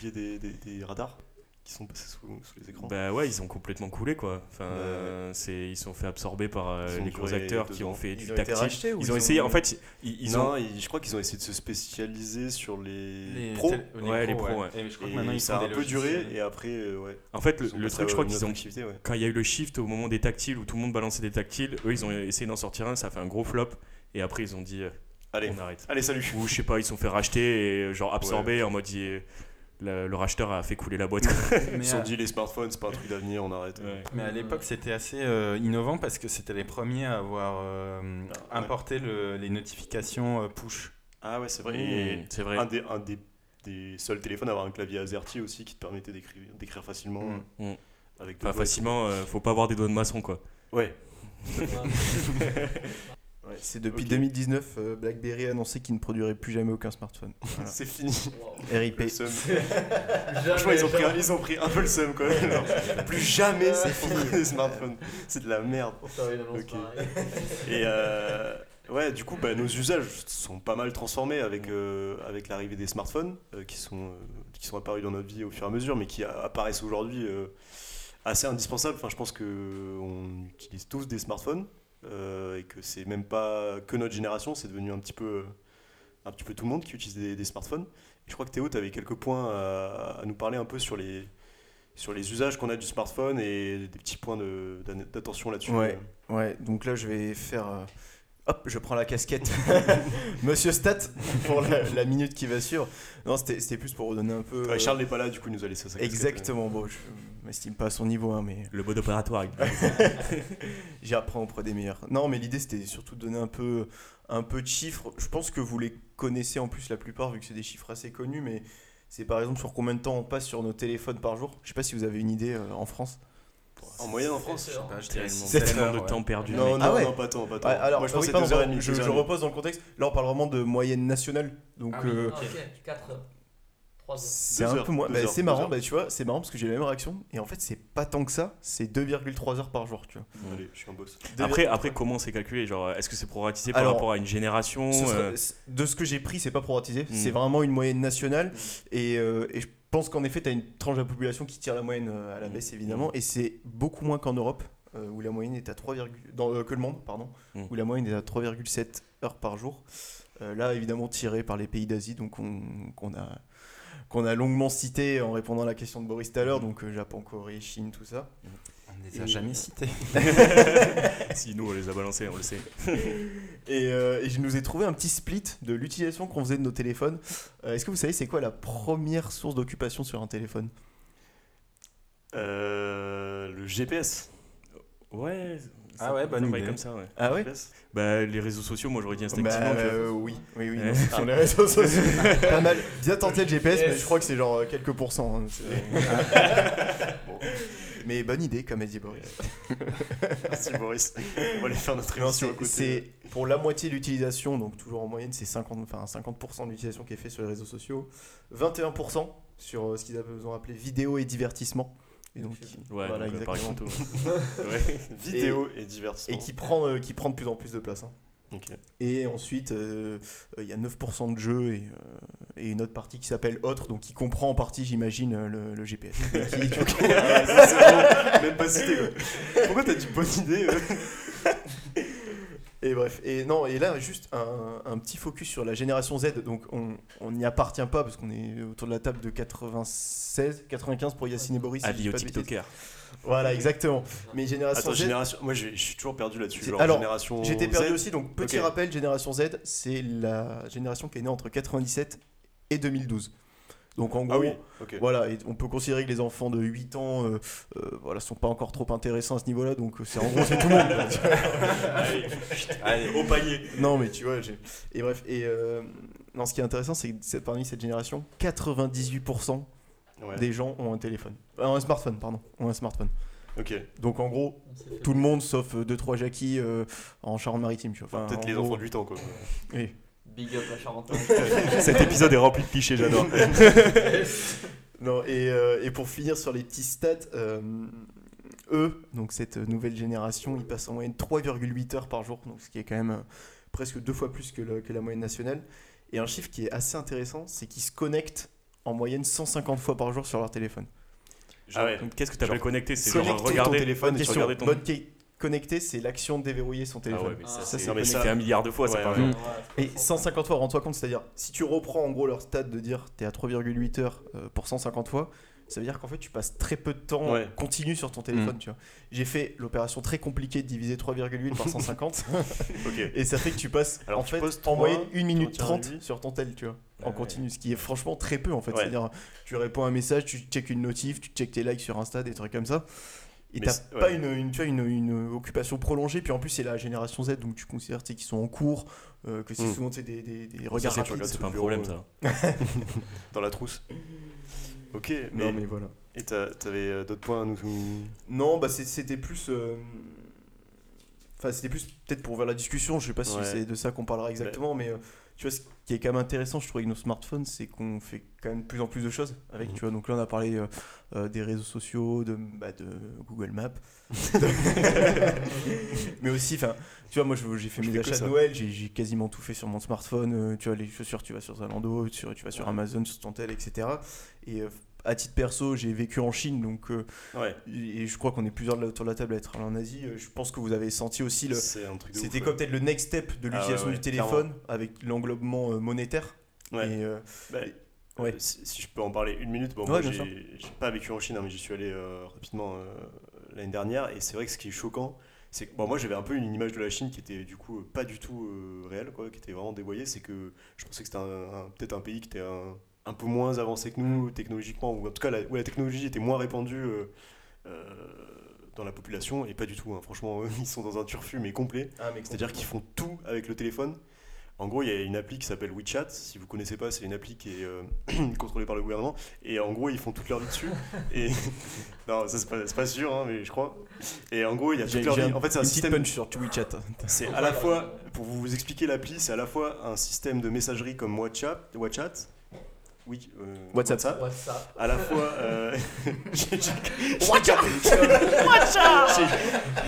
S1: des, des radars qui sont passés sous, sous les écrans.
S5: Bah ouais, ils ont complètement coulé quoi. Enfin, euh, c'est, ils sont fait absorber par euh, les gros acteurs qui
S1: ans.
S5: ont fait
S3: Ils
S5: du
S3: ont été ou
S5: Ils
S3: ils
S5: ont
S3: ont-
S5: essayé, en fait, ils, ils
S1: non,
S5: ont.
S1: ils- je crois qu'ils ont essayé de se spécialiser sur les,
S2: Les
S1: pros.
S2: tél-
S5: Ouais, les pros, ouais.
S2: Et je crois que maintenant ils
S1: ça a un peu duré et après, euh, ouais.
S5: En fait, le, truc, je crois qu'ils ont.
S1: ouais.
S5: Quand il y a eu le shift au moment des tactiles où tout le monde balançait des tactiles, eux ils ont essayé d'en sortir un, ça a fait un gros flop. Et après ils ont dit, euh,
S1: Allez,
S5: on arrête.
S1: allez, salut.
S5: Ou je sais pas, ils se sont fait racheter et genre absorber en mode. Le, le racheteur a fait couler la boîte.
S1: Ils se sont
S2: à,
S1: dit les smartphones, c'est pas un truc d'avenir, on arrête.
S5: Ouais.
S2: mais à l'époque, c'était assez euh, innovant parce que c'était les premiers à avoir euh,
S1: Ah, ouais.
S2: importé le- les notifications euh, push.
S1: Ah ouais, c'est vrai.
S5: Mmh,
S1: Et
S5: c'est vrai.
S1: un, des, un des, des seuls téléphones à avoir un clavier AZERTY aussi qui te permettait d'écrire facilement.
S2: Mm.
S1: euh,
S5: Mm.
S1: Avec
S5: Enfin, facilement, euh, faut pas avoir des doigts de maçon, quoi.
S1: Ouais.
S3: Ouais, c'est depuis
S1: Ok.
S3: 2019, euh, BlackBerry a annoncé qu'il ne produirait plus jamais aucun smartphone. Voilà.
S1: C'est fini.
S3: RIP.
S1: Le seum. Franchement, ils ont, pris, un- ils ont pris un peu le seum quand même. Genre, plus jamais c'est fini les smartphones. C'est de la merde. Et euh, ouais, du coup, bah, nos usages sont pas mal transformés avec, euh, avec l'arrivée des smartphones euh, qui, sont, euh, qui sont apparus dans notre vie au fur et à mesure, mais qui apparaissent aujourd'hui euh, assez indispensables. Enfin, je pense qu'on utilise tous des smartphones et que c'est même pas que notre génération, c'est devenu un petit peu, un petit peu tout le monde qui utilise des, smartphones. Je crois que Théo, tu avais quelques points à, nous parler un peu sur les, sur les usages qu'on a du smartphone et des petits points d'attention là-dessus.
S3: Ouais. Ouais, donc là je vais faire. Hop, je prends la casquette. Monsieur Stat pour la, la minute qui va suivre. Non, c'était plus pour redonner un peu. Euh,
S1: Charles n'est pas là, du coup, il nous a laissé ça.
S3: Exactement, bon, je m'estime pas à son niveau, hein, mais
S5: Le mode opératoire.
S3: j'apprends auprès des meilleurs. Non, mais l'idée c'était surtout de donner un peu, un peu de chiffres. Je pense que vous les connaissez en plus la plupart, vu que c'est des chiffres assez connus, mais c'est par exemple sur combien de temps on passe sur nos téléphones par jour. Je sais pas si vous avez une idée euh, en France.
S1: En moyenne en France
S4: C'est sûr.
S2: Bah, je dirais
S5: C'est tellement
S2: heures,
S5: de temps perdu.
S1: Non, non,
S3: Ah ouais.
S1: non, pas tant, pas tant.
S3: Ouais, alors,
S1: Moi, je
S3: oui,
S1: pense que c'est 2h30.
S3: je, je repose dans le contexte. Là, on parle vraiment de moyenne nationale. Donc,
S2: Ah oui.
S3: euh,
S4: Ah, ok, 4 heures. 3 heures.
S3: c'est un peu moins. bah, c'est marrant, bah, tu vois, c'est marrant parce que j'ai la même réaction. Et en fait, c'est pas tant que ça. C'est 2,3 heures par jour, tu vois.
S1: Allez, je suis un boss.
S5: Après, après, comment c'est calculé Genre, est-ce que c'est proratisé par
S3: Alors,
S5: rapport à une génération
S3: Ce
S5: euh,
S3: De ce que j'ai pris, c'est pas proratisé.
S5: Mm.
S3: C'est vraiment une moyenne nationale. Et, euh, et je pense qu'en effet, tu as une tranche de la population qui tire la moyenne euh, à la
S5: Mm.
S3: baisse, évidemment. Et c'est beaucoup moins qu'en Europe, euh, où la moyenne est à 3, dans, euh, que le monde, pardon, où la moyenne est à 3,7 heures par jour. Euh, là, évidemment, tiré par les pays d'Asie, donc on, a qu'on a longuement cité en répondant à la question de Boris tout à l'heure, donc euh, Japon, Corée, Chine, tout ça.
S2: On ne les a
S3: Et-
S2: jamais cités.
S5: Si nous on les a balancés, on le sait.
S3: Et, euh, et je nous ai trouvé un petit split de l'utilisation qu'on faisait de nos téléphones. Euh, Est-ce que vous savez c'est quoi la première source d'occupation sur un téléphone?
S1: Euh, le GPS.
S5: Ouais.
S2: Ah ouais, bonne
S5: paraît
S2: idée.
S5: comme ça, ouais.
S3: Ah ouais.
S5: Bah, les réseaux sociaux, moi j'aurais dit
S3: Bah,
S5: instinctivement. vois.
S3: euh, oui, oui, oui.
S5: Ouais.
S3: non, les réseaux sociaux. Pas mal. Bien tenté le GPS, mais je crois que c'est genre euh, quelques pourcents. hein, Bon. Mais bonne idée, comme a dit Boris.
S1: Merci Boris. On va aller faire notre émission à
S3: c'est pour la moitié de l'utilisation, donc toujours en moyenne, c'est 50, enfin, 50% de l'utilisation qui est fait sur les réseaux sociaux, 21% sur euh, ce qu'ils ont appelé vidéo et divertissement. Et donc,
S5: Ouais,
S3: voilà,
S5: donc, euh,
S3: exactement.
S5: ouais.
S1: Vidéo et, divertissement.
S3: Et qui prend, euh, qui prend de plus en plus de place. hein. Et ensuite, euh, euh, il y a 9% de jeux et, euh, et une autre partie qui s'appelle Autre, donc qui comprend en partie, j'imagine, le, le GPS. Et qui- coup,
S1: ça, bon. Même pas cité quoi. Pourquoi t'as dit bonne idée euh
S3: Et bref, et non, et là, juste un, un petit focus sur la génération Z. Donc, on n'y appartient pas parce qu'on est autour de la table de 96, 95 pour Yacine et Boris. si
S5: Avis
S3: bêtises.
S5: TikTokers.
S3: Voilà, exactement. Mais génération
S1: Attends,
S3: Z.
S1: génération. Moi, je suis toujours perdu là-dessus.
S3: Alors,
S1: génération.
S3: J'étais perdu
S1: Z.
S3: aussi, donc petit rappel, génération Z, c'est la génération qui est née entre 97 et 2012. Donc en
S1: Ah
S3: gros,
S1: oui.
S3: Voilà, et on peut considérer que les enfants de 8 ans, euh, euh, voilà, sont pas encore trop intéressants à ce niveau-là, donc euh, c'est en gros c'est tout le monde. vois.
S2: Allez,
S1: Au panier.
S3: non mais tu vois, et bref, et euh, non, ce qui est intéressant, c'est que parmi cette génération, 98%
S1: Ouais.
S3: des gens ont un téléphone, Euh, un smartphone, pardon, ont un smartphone. Donc en gros, tout le monde sauf 2-3 Jackie euh, en Charente-Maritime, tu vois. Enfin,
S1: Peut-être
S3: en
S1: les
S3: gros,
S1: enfants de 8 ans quoi.
S3: oui.
S4: Big up la Charente.
S5: Cet épisode est rempli de clichés, j'adore.
S3: Non, et, euh, et pour finir sur les petits stats, euh, eux, donc cette nouvelle génération, ils passent en moyenne 3,8 heures par jour, donc ce qui est quand même euh, presque deux fois plus que, le- que la moyenne nationale. Et un chiffre qui est assez intéressant, c'est qu'ils se connectent en moyenne 150 fois par jour sur leur téléphone.
S5: Genre,
S1: Ah ouais.
S5: Qu'est-ce que tu appelles connecté C'est genre
S3: Connecter ton
S5: regarder
S1: téléphone et regarder ton.
S3: Bonne Connecter, c'est l'action de déverrouiller son
S5: Ah
S3: téléphone.
S5: ouais, mais ça,
S4: Ah,
S5: c'est
S3: c'est-
S1: ça-
S5: fait un milliard de fois, ça
S1: Ouais,
S5: par
S1: ouais.
S5: exemple.
S3: Et 150 fois, rends-toi compte, c'est-à-dire, si tu reprends en gros leur stade de dire t'es à 3,8 heures euh, pour 150 fois, ça veut dire qu'en fait tu passes très peu de temps
S1: Ouais.
S3: continu sur ton téléphone, tu vois. J'ai fait l'opération très compliquée de diviser 3,8 par 150
S1: Ok.
S3: et ça fait que tu passes
S1: Alors,
S3: en
S1: tu
S3: fait
S1: poses
S3: en moyenne 1 minute
S1: 3,8.
S3: 30 sur ton tel, tu vois, en
S5: Ouais.
S3: continu, ce qui est franchement très peu en fait.
S1: Ouais.
S3: C'est-à-dire tu réponds à un message, tu checkes une notif, tu checkes tes likes sur Insta, des trucs comme ça. Et t'as pas une, une, tu vois, une, une occupation prolongée, puis en plus c'est la génération Z, donc tu considères tu sais, qu'ils sont en cours, euh, que c'est
S1: Mm.
S3: souvent tu sais, des, des, regards
S5: c'est
S3: rapides.
S5: pas- c'est pas un problème, ça.
S1: Dans la trousse. Ok, mais,
S3: Non mais voilà.
S1: et t'as- t'avais euh, d'autres points à nous.
S3: Non, bah c'était plus. euh, Enfin, c'était plus peut-être pour ouvrir la discussion. Je sais pas si
S1: Ouais.
S3: c'est de ça qu'on parlera exactement, mais euh, tu vois, ce qui est quand même intéressant, je trouve, avec nos smartphones, c'est qu'on fait quand même de plus en plus de choses avec.
S1: Mhm.
S3: Tu vois, donc là, on a parlé euh, euh, des réseaux sociaux, de, bah, de Google Maps. mais aussi, enfin, tu vois, moi, j'ai fait
S1: Je
S3: mes achats de Noël, j'ai quasiment tout fait sur mon smartphone. euh, tu vois, les chaussures, tu vas sur Zalando, tu, tu vas sur. Amazon, sur ton tel, etc. Et à titre perso, j'ai vécu en Chine, donc. euh,
S1: Ouais,
S3: et je crois qu'on est plusieurs autour de la table à être allés en Asie. Euh, Je pense que vous avez senti aussi le. C'était comme peut-être le next step de
S1: Ah
S3: l'utilisation
S1: ouais, ouais,
S3: du téléphone avec l'englobement euh, monétaire.
S1: Ouais.
S3: Et,
S1: Bah,
S3: Ouais.
S1: si, si je peux en parler une minute, bon,
S3: Ouais,
S1: moi j'ai pas vécu en Chine, hein, mais j'y suis allé euh, rapidement euh, l'année dernière, et c'est vrai que ce qui est choquant, c'est que bon, moi j'avais un peu une image de la Chine qui était du coup pas du tout euh, réelle, quoi, qui était vraiment dévoyée. C'est que je pensais que c'était peut-être un pays qui était un, un peu moins avancé que nous technologiquement, ou en tout cas la, où la technologie était moins répandue. euh, euh, dans la population et pas du tout hein. franchement eux, ils sont dans un turfu mais complet c'est-à-dire qu'ils font tout avec le téléphone. En gros, il y a une appli qui s'appelle WeChat. Si vous connaissez pas, c'est une appli qui est euh, contrôlée par le gouvernement. Et en gros, ils font toute leur vie dessus. Et non, ça c'est pas, c'est pas sûr, hein, mais je crois. Et en gros, il y a toute leur vie. En fait, c'est un système.
S3: punch sur WeChat.
S1: C'est à la fois, pour vous expliquer l'appli, c'est à la fois un système de messagerie comme WhatsApp, WhatsApp. Oui, euh,
S3: WhatsApp.
S4: WhatsApp.
S1: À la fois. euh, j'ai- j'ai-
S4: WhatsApp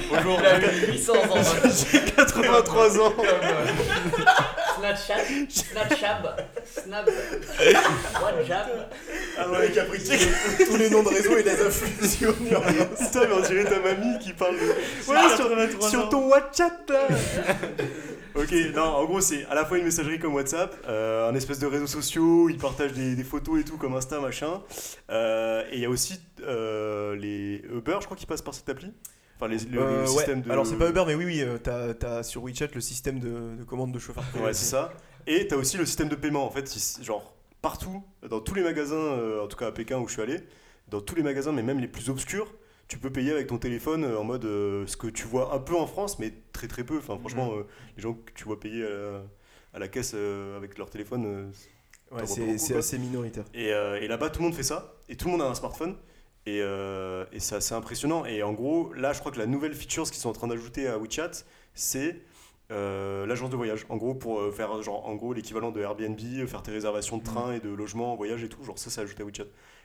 S1: Bonjour,
S4: Il a eu 800 ans.
S1: j'ai 83 ans.
S4: Euh, Snapchat, Snapchat, Snap, WhatsApp.
S1: Ah ouais, qui a pris
S3: Tous les noms de réseau et les a fusionnés.
S1: Putain, mais on dirait ta mamie qui parle de. Ouais, sur, sur ton WhatsApp là Ok, non, en gros, c'est à la fois une messagerie comme WhatsApp, euh, un espèce de réseaux sociaux, ils partagent des, des photos et tout comme Insta, machin. Euh, et il y a aussi euh, les Uber, je crois, qui passent par cette appli. Enfin, les, le, le
S3: ouais.
S1: système de.
S3: Alors, c'est pas Uber, mais oui, oui, t'as t'as sur WeChat le système de, de commande de chauffeur.
S1: Ouais, c'est ça. Et t'as aussi le système de paiement, en fait, genre partout, dans tous les magasins, en tout cas à Pékin où je suis allé, dans tous les magasins, mais même les plus obscurs, tu peux payer avec ton téléphone euh, en mode euh, ce que tu vois un peu en France, mais très très peu. Enfin, franchement, euh, les gens que tu vois payer à la, à la caisse avec leur téléphone.
S3: Ouais, c'est assez minoritaire.
S1: et, et là-bas, tout le monde fait ça, et tout le monde a un smartphone. Et, euh, et c'est assez impressionnant. Et en gros, là, je crois que la nouvelle feature qu'ils sont en train d'ajouter à WeChat, c'est euh, l'agence de voyage. En gros, pour euh, faire genre, en gros l'équivalent de Airbnb, faire tes réservations de train et de logement en voyage et tout. Genre ça, c'est ajouté à WeChat.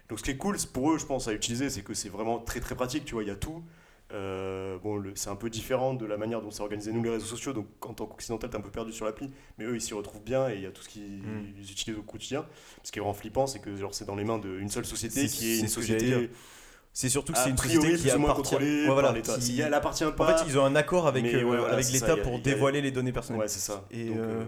S1: Donc ce qui est cool pour eux, je pense, à utiliser, c'est que c'est vraiment très très pratique. Tu vois, il y a tout. Euh, bon, c'est un peu différent de la manière dont c'est organisé nous les réseaux sociaux. Donc en tant qu'occidental, t'es un peu perdu sur l'appli, mais eux ils s'y retrouvent bien et il y a tout ce qu'ils
S3: Mm.
S1: ils utilisent au quotidien. Ce qui est vraiment flippant, c'est que genre c'est dans les mains d'une seule société qui est une société.
S3: C'est surtout que
S1: a
S3: c'est une société qui appartient. Ouais, voilà, qui-
S1: elle appartient
S3: En
S1: pas.
S3: fait, ils ont un accord avec, euh,
S1: ouais, voilà,
S3: avec
S1: c'est ça,
S3: l'État
S1: a-
S3: pour
S1: a-
S3: dévoiler les données personnelles.
S1: Ouais, c'est ça.
S3: Et,
S1: Donc,
S3: euh,
S1: euh,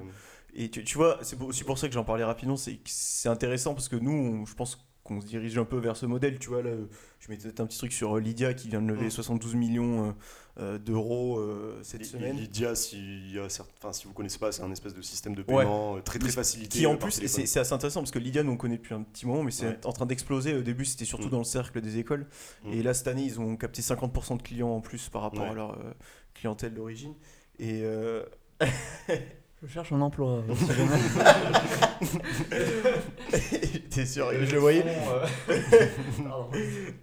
S3: Et tu, tu vois, c'est aussi pour ça que j'en parlais rapidement, c'est intéressant parce que nous, on- je pense qu'on se dirige un peu vers ce modèle. Tu vois, là, je mettais un petit truc sur euh, Lydia qui vient de lever
S1: Mm.
S3: 72 millions euh, euh, d'euros euh, cette semaine.
S1: Lydia, si, y a enfin, si vous connaissez pas, c'est un espèce de système de paiement euh, très très facilité.
S3: Qui
S1: euh,
S3: en plus, c'est assez intéressant parce que Lydia, nous on connaît depuis un petit moment, mais c'est
S1: Ouais.
S3: en train d'exploser. Au début, c'était surtout
S1: Mm.
S3: dans le cercle des écoles.
S1: Mm.
S3: Et là, cette année, ils ont capté 50% de clients en plus par rapport
S1: Ouais.
S3: à leur euh, clientèle d'origine. Et euh,
S4: Je cherche un emploi.
S3: t'es sûr, je le voyais.
S4: euh.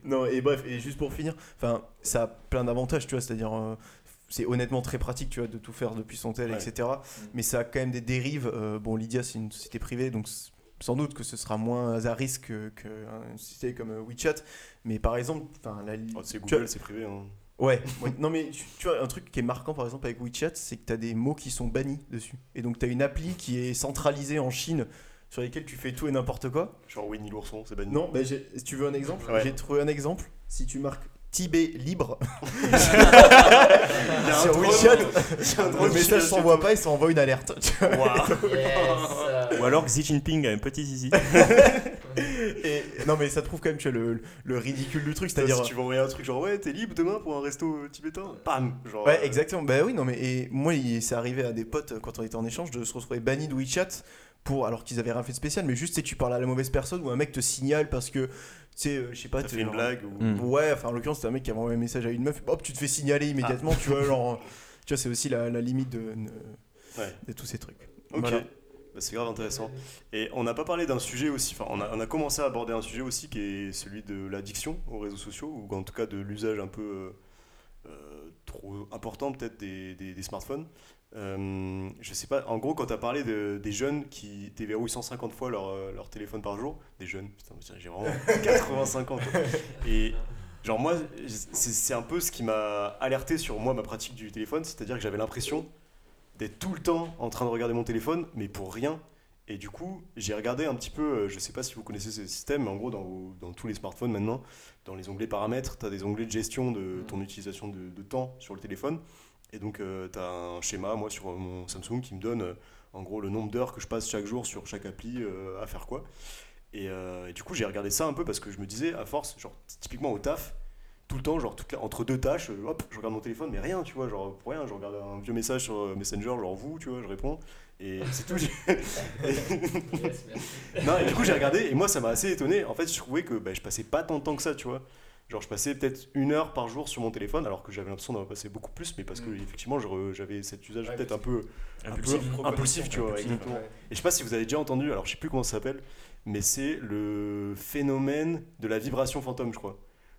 S3: Non, et bref, et juste pour finir, enfin, ça a plein d'avantages, tu vois, c'est-à-dire, euh, c'est honnêtement très pratique, tu vois, de tout faire depuis son tel,
S1: Ouais.
S3: etc. Mais ça a quand même des dérives. euh, bon, Lydia, c'est une société privée, donc sans doute que ce sera moins à risque que- qu'une société comme WeChat. Mais par exemple, enfin, la,
S1: Oh, c'est Google, c'est privé. hein.
S3: Ouais, ouais. non mais tu, tu vois, un truc qui est marquant par exemple avec WeChat, c'est que tu as des mots qui sont bannis dessus. Et donc tu as une appli qui est centralisée en Chine sur lesquels tu fais tout et n'importe quoi.
S1: Genre Winnie l'ourson, c'est banni.
S3: Non, bah, j'ai- si tu veux un exemple,
S1: Ouais.
S3: j'ai trouvé un exemple. Si tu marques Tibet libre. Sur WeChat, le message s'envoie pas, il s'envoie une alerte.
S4: Yes.
S5: Ou alors Xi Jinping a un petit zizi.
S3: Et, non mais ça te prouve quand même tu vois, le, le ridicule du truc, c'est-à-dire.
S1: si tu veux envoyer un truc genre ouais t'es libre demain pour un resto euh, tibétain bam genre
S3: Ouais,
S1: euh,
S3: exactement. Bah oui, non, mais et moi, il c'est arrivé à des potes euh, quand on était en échange de se retrouver banni de WeChat pour alors qu'ils avaient rien fait de spécial, mais juste tu tu parles à la mauvaise personne ou un mec te signale parce que tu sais, euh, je sais pas,
S1: fait une
S3: genre-
S1: blague ou
S5: Mm.
S3: Ouais, enfin en l'occurrence, c'était un mec qui avait envoyé un message à une meuf, hop, tu te fais signaler immédiatement, tu vois, genre. Tu vois, c'est aussi la, la limite de, de,
S1: Ouais.
S3: de tous ces trucs.
S1: ok
S3: Voilà.
S1: Bah, c'est grave intéressant et on n'a pas parlé d'un sujet aussi enfin on a, commencé à aborder un sujet aussi qui est celui de l'addiction aux réseaux sociaux ou en tout cas de l'usage un peu euh, euh, trop important peut-être des, smartphones Euh, je sais pas, en gros, quand tu as parlé de- des jeunes qui déverrouillent 150 fois leur, euh, leur téléphone par jour, des jeunes, putain, j'ai vraiment 85 ans. Et genre, moi, c'est un peu ce qui m'a alerté sur moi, ma pratique du téléphone, c'est-à-dire que j'avais l'impression d'être tout le temps en train de regarder mon téléphone, mais pour rien. Et du coup, j'ai regardé un petit peu, euh, je sais pas si vous connaissez ce système, mais en gros, dans, tous les smartphones maintenant, dans les onglets paramètres, tu as des onglets de gestion de ton utilisation de, de temps sur le téléphone. Et donc, tu as un schéma, moi, sur mon Samsung, qui me donne euh, en gros le nombre d'heures que je passe chaque jour sur chaque appli euh, à faire quoi. Et, euh, et du coup, j'ai regardé ça un peu parce que je me disais, à force, genre, typiquement au taf, tout le temps, genre, toute la- entre deux tâches, euh, hop, je regarde mon téléphone, mais rien, tu vois, genre, pour rien, je regarde un vieux message sur euh, Messenger, genre vous, tu vois, je réponds, et c'est tout. Non, et du coup, j'ai regardé et moi, ça m'a assez étonné. En fait, je trouvais que bah, je passais pas tant de temps que ça, tu vois. Genre, je passais peut-être une heure par jour sur mon téléphone, alors que j'avais l'impression d'en passer beaucoup plus, mais parce que,
S4: Mm.
S1: effectivement, j'avais cet usage
S4: Ouais,
S1: peut-être un peu, un
S5: Impulsif.
S1: peu impulsif, tu vois.
S3: Impulsif,
S1: exactement.
S4: Ouais.
S1: Et je sais pas si vous avez déjà entendu, alors je sais plus comment ça s'appelle, mais c'est le phénomène de la vibration fantôme, je crois.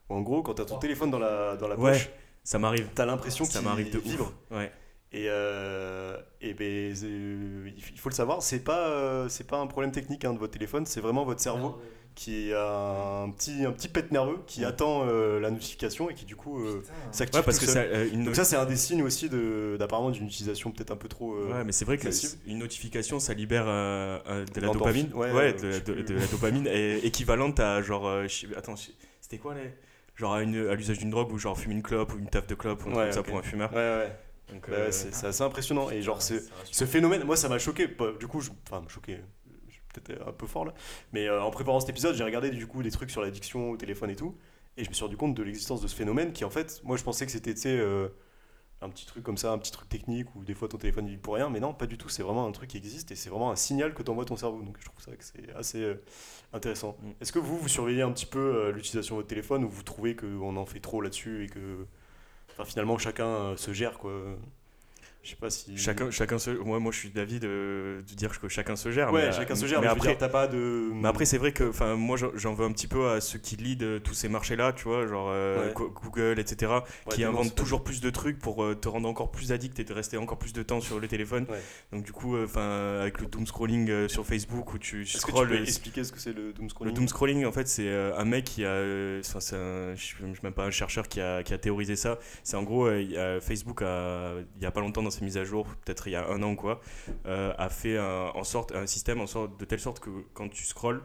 S1: En gros, quand t'as ton téléphone dans la, dans la
S5: Ouais.
S1: poche,
S5: Ça m'arrive.
S1: t'as l'impression
S5: Ça
S1: qu'il
S5: m'arrive de
S1: vibre.
S5: ouf. Ouais.
S1: Et, euh, et ben, c'est- il faut le savoir, c'est pas, euh, c'est pas un problème technique hein, de votre téléphone, c'est vraiment votre cerveau qui a un petit, un petit pet nerveux qui attend euh, la notification et qui du coup euh, s'active
S5: Ouais, parce
S1: tout
S5: que
S1: seul.
S5: ça, euh, une
S1: Donc ça c'est un des signes aussi de, d'apparemment d'une utilisation peut-être un peu trop... euh,
S5: Ouais, mais c'est vrai que une notification, ça libère euh, euh, de la
S1: L'endorphine,
S5: dopamine.
S1: ouais,
S5: Ouais,
S1: euh,
S5: de, de- la dopamine est équivalente à genre. euh, je attends, je- c'était quoi les. Genre à, une- à l'usage d'une drogue ou genre fumer une clope ou une taf de clope ou un truc
S1: Ouais,
S5: comme ça pour un fumeur.
S1: Ouais, ouais.
S5: Donc,
S1: Bah
S5: euh,
S1: c'est, assez impressionnant. Et genre,
S3: rassure.
S1: ce phénomène, moi ça m'a choqué. Bah, Du coup, je, enfin, choqué. Je suis peut-être un peu fort là. Mais euh, en préparant cet épisode, j'ai regardé du coup des trucs sur l'addiction au téléphone et tout. Et je me suis rendu compte de l'existence de ce phénomène qui en fait, moi je pensais que c'était, tu sais, euh, un petit truc comme ça, un petit truc technique où des fois ton téléphone vibre pour rien. Mais non, pas du tout. C'est vraiment un truc qui existe et c'est vraiment un signal que t'envoie ton cerveau. Donc je trouve ça que c'est assez euh, intéressant.
S5: Mm.
S1: Est-ce que vous, vous surveillez un petit peu euh, l'utilisation de votre téléphone ou vous trouvez qu'on en fait trop là-dessus et que enfin, finalement chacun euh, se gère quoi je sais pas si.
S5: Chacun, chacun se. Moi, moi, je suis d'avis de, de dire que chacun se gère.
S1: Ouais,
S5: mais,
S1: chacun se gère,
S5: Mais après,
S1: t'as pas de.
S5: Mais après, c'est vrai que enfin, moi, j'en- veux un petit peu à ceux qui lead euh, tous ces marchés-là, tu vois, genre euh,
S1: Ouais.
S5: Google, etc.,
S1: Ouais,
S5: qui inventent toujours plus de trucs pour euh, te rendre encore plus addict et de rester encore plus de temps sur le téléphone.
S1: Ouais.
S5: Donc, du coup, enfin, avec le doom scrolling sur Facebook où tu
S1: Est-ce que tu
S5: scrolls.
S1: peux expliquer ce que c'est le doom
S5: le
S1: scrolling
S5: doom scrolling, en fait, c'est un mec qui a. enfin, c'est un- je suis même pas un chercheur qui a, qui a théorisé ça. C'est en gros, il y a- Facebook, a, il y a pas longtemps dans ses mises à jour, peut-être il y a un an ou quoi, euh, a fait un, en sorte, un système en sorte, de telle sorte que quand tu scrolls,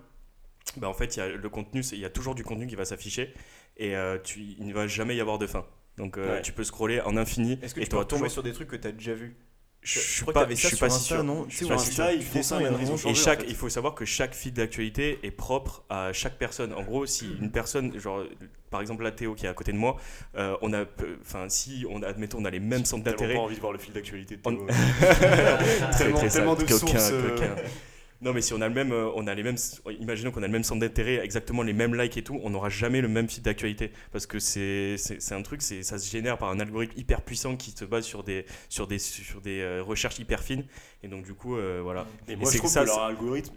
S5: bah, en fait, il y a le contenu, il y a toujours du contenu qui va s'afficher et euh, tu, il ne va jamais y avoir de fin. Donc, euh,
S1: Ouais.
S5: tu peux scroller en infini
S3: Est-ce que
S5: et
S3: tu
S5: tu
S3: peux tomber sur des trucs que t'as déjà vu
S5: Je suis
S3: crois
S5: pas, je
S3: ça
S5: suis
S3: sur
S5: pas si sûr.
S3: non
S5: Je suis
S3: sais,
S5: pas si
S3: Insta,
S5: sûr.
S1: ils font ça,
S3: ils ont
S5: Et
S1: changé,
S5: chaque,
S1: en fait.
S5: il faut savoir que chaque fil d'actualité est propre à chaque personne. En gros, si une personne, genre, par exemple la Théo qui est à côté de moi, euh, on a, enfin, si on admettons on a les mêmes centres
S1: Tellement
S5: d'intérêt,
S1: pas envie de voir le fil d'actualité de
S5: On-
S1: Théo.
S5: Très,
S1: tellement,
S5: très
S1: tellement
S5: sale,
S1: de sources. euh.
S5: Non, mais si on a le même, euh, on a les mêmes, imaginons qu'on a le même centre d'intérêt, exactement les mêmes likes et tout, on n'aura jamais le même fil d'actualité parce que c'est, un truc, c'est, ça se génère par un algorithme hyper puissant qui se base sur des, sur des, sur des euh, recherches hyper fines et donc du coup, euh, voilà.
S1: Et
S5: Et
S1: moi, je trouve
S5: ça,
S1: que leur algorithme,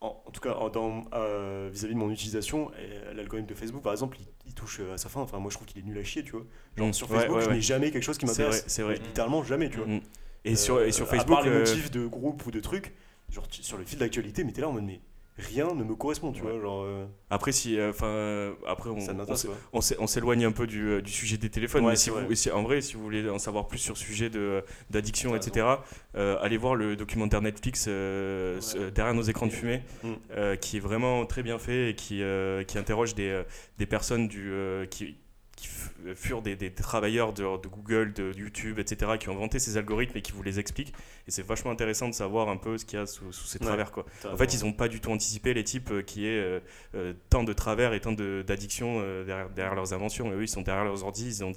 S1: en, en tout cas en- dans, euh, vis-à-vis de mon utilisation, l'algorithme de Facebook, par exemple, il, il touche à sa fin. Enfin, moi, je trouve qu'il est nul à chier, tu vois. Genre,
S5: Mm.
S1: sur Facebook,
S5: ouais,
S1: je
S5: ouais.
S1: n'ai jamais quelque chose qui
S5: C'est vrai,
S1: m'intéresse.
S5: c'est vrai.
S1: Littéralement, jamais, tu vois.
S5: Mm. Et sur, et sur Facebook,
S1: à part les motifs de groupe ou de trucs, genre tu- sur le fil d'actualité, mais t'es là en mode, mais rien ne me correspond, tu
S5: Ouais.
S1: vois. Genre, euh,
S5: après si, euh, enfin, après on, on s'éloigne un peu du, euh, du sujet des téléphones,
S1: Ouais,
S5: mais si
S1: vrai.
S5: vous, si- en vrai, si vous voulez en savoir plus sur le sujet de, d'addiction, etc., euh, allez voir le documentaire Netflix euh,
S4: Ouais.
S5: euh, Derrière nos écrans de fumée,
S1: Mm.
S5: euh, qui est vraiment très bien fait et qui, euh, qui interroge des, euh, des personnes du, euh, qui, qui f- furent des, des travailleurs de, de Google, de, YouTube, etc., qui ont inventé ces algorithmes et qui vous les expliquent. Et c'est vachement intéressant de savoir un peu ce qu'il y a sous, sous ces
S1: Ouais.
S5: travers. Quoi. En fait, ils n'ont pas du tout anticipé les types euh, qui est euh, euh, tant de travers et tant de- d'addictions euh, derrière, derrière leurs inventions. Et eux, ils sont derrière leurs ordi, ils, ont,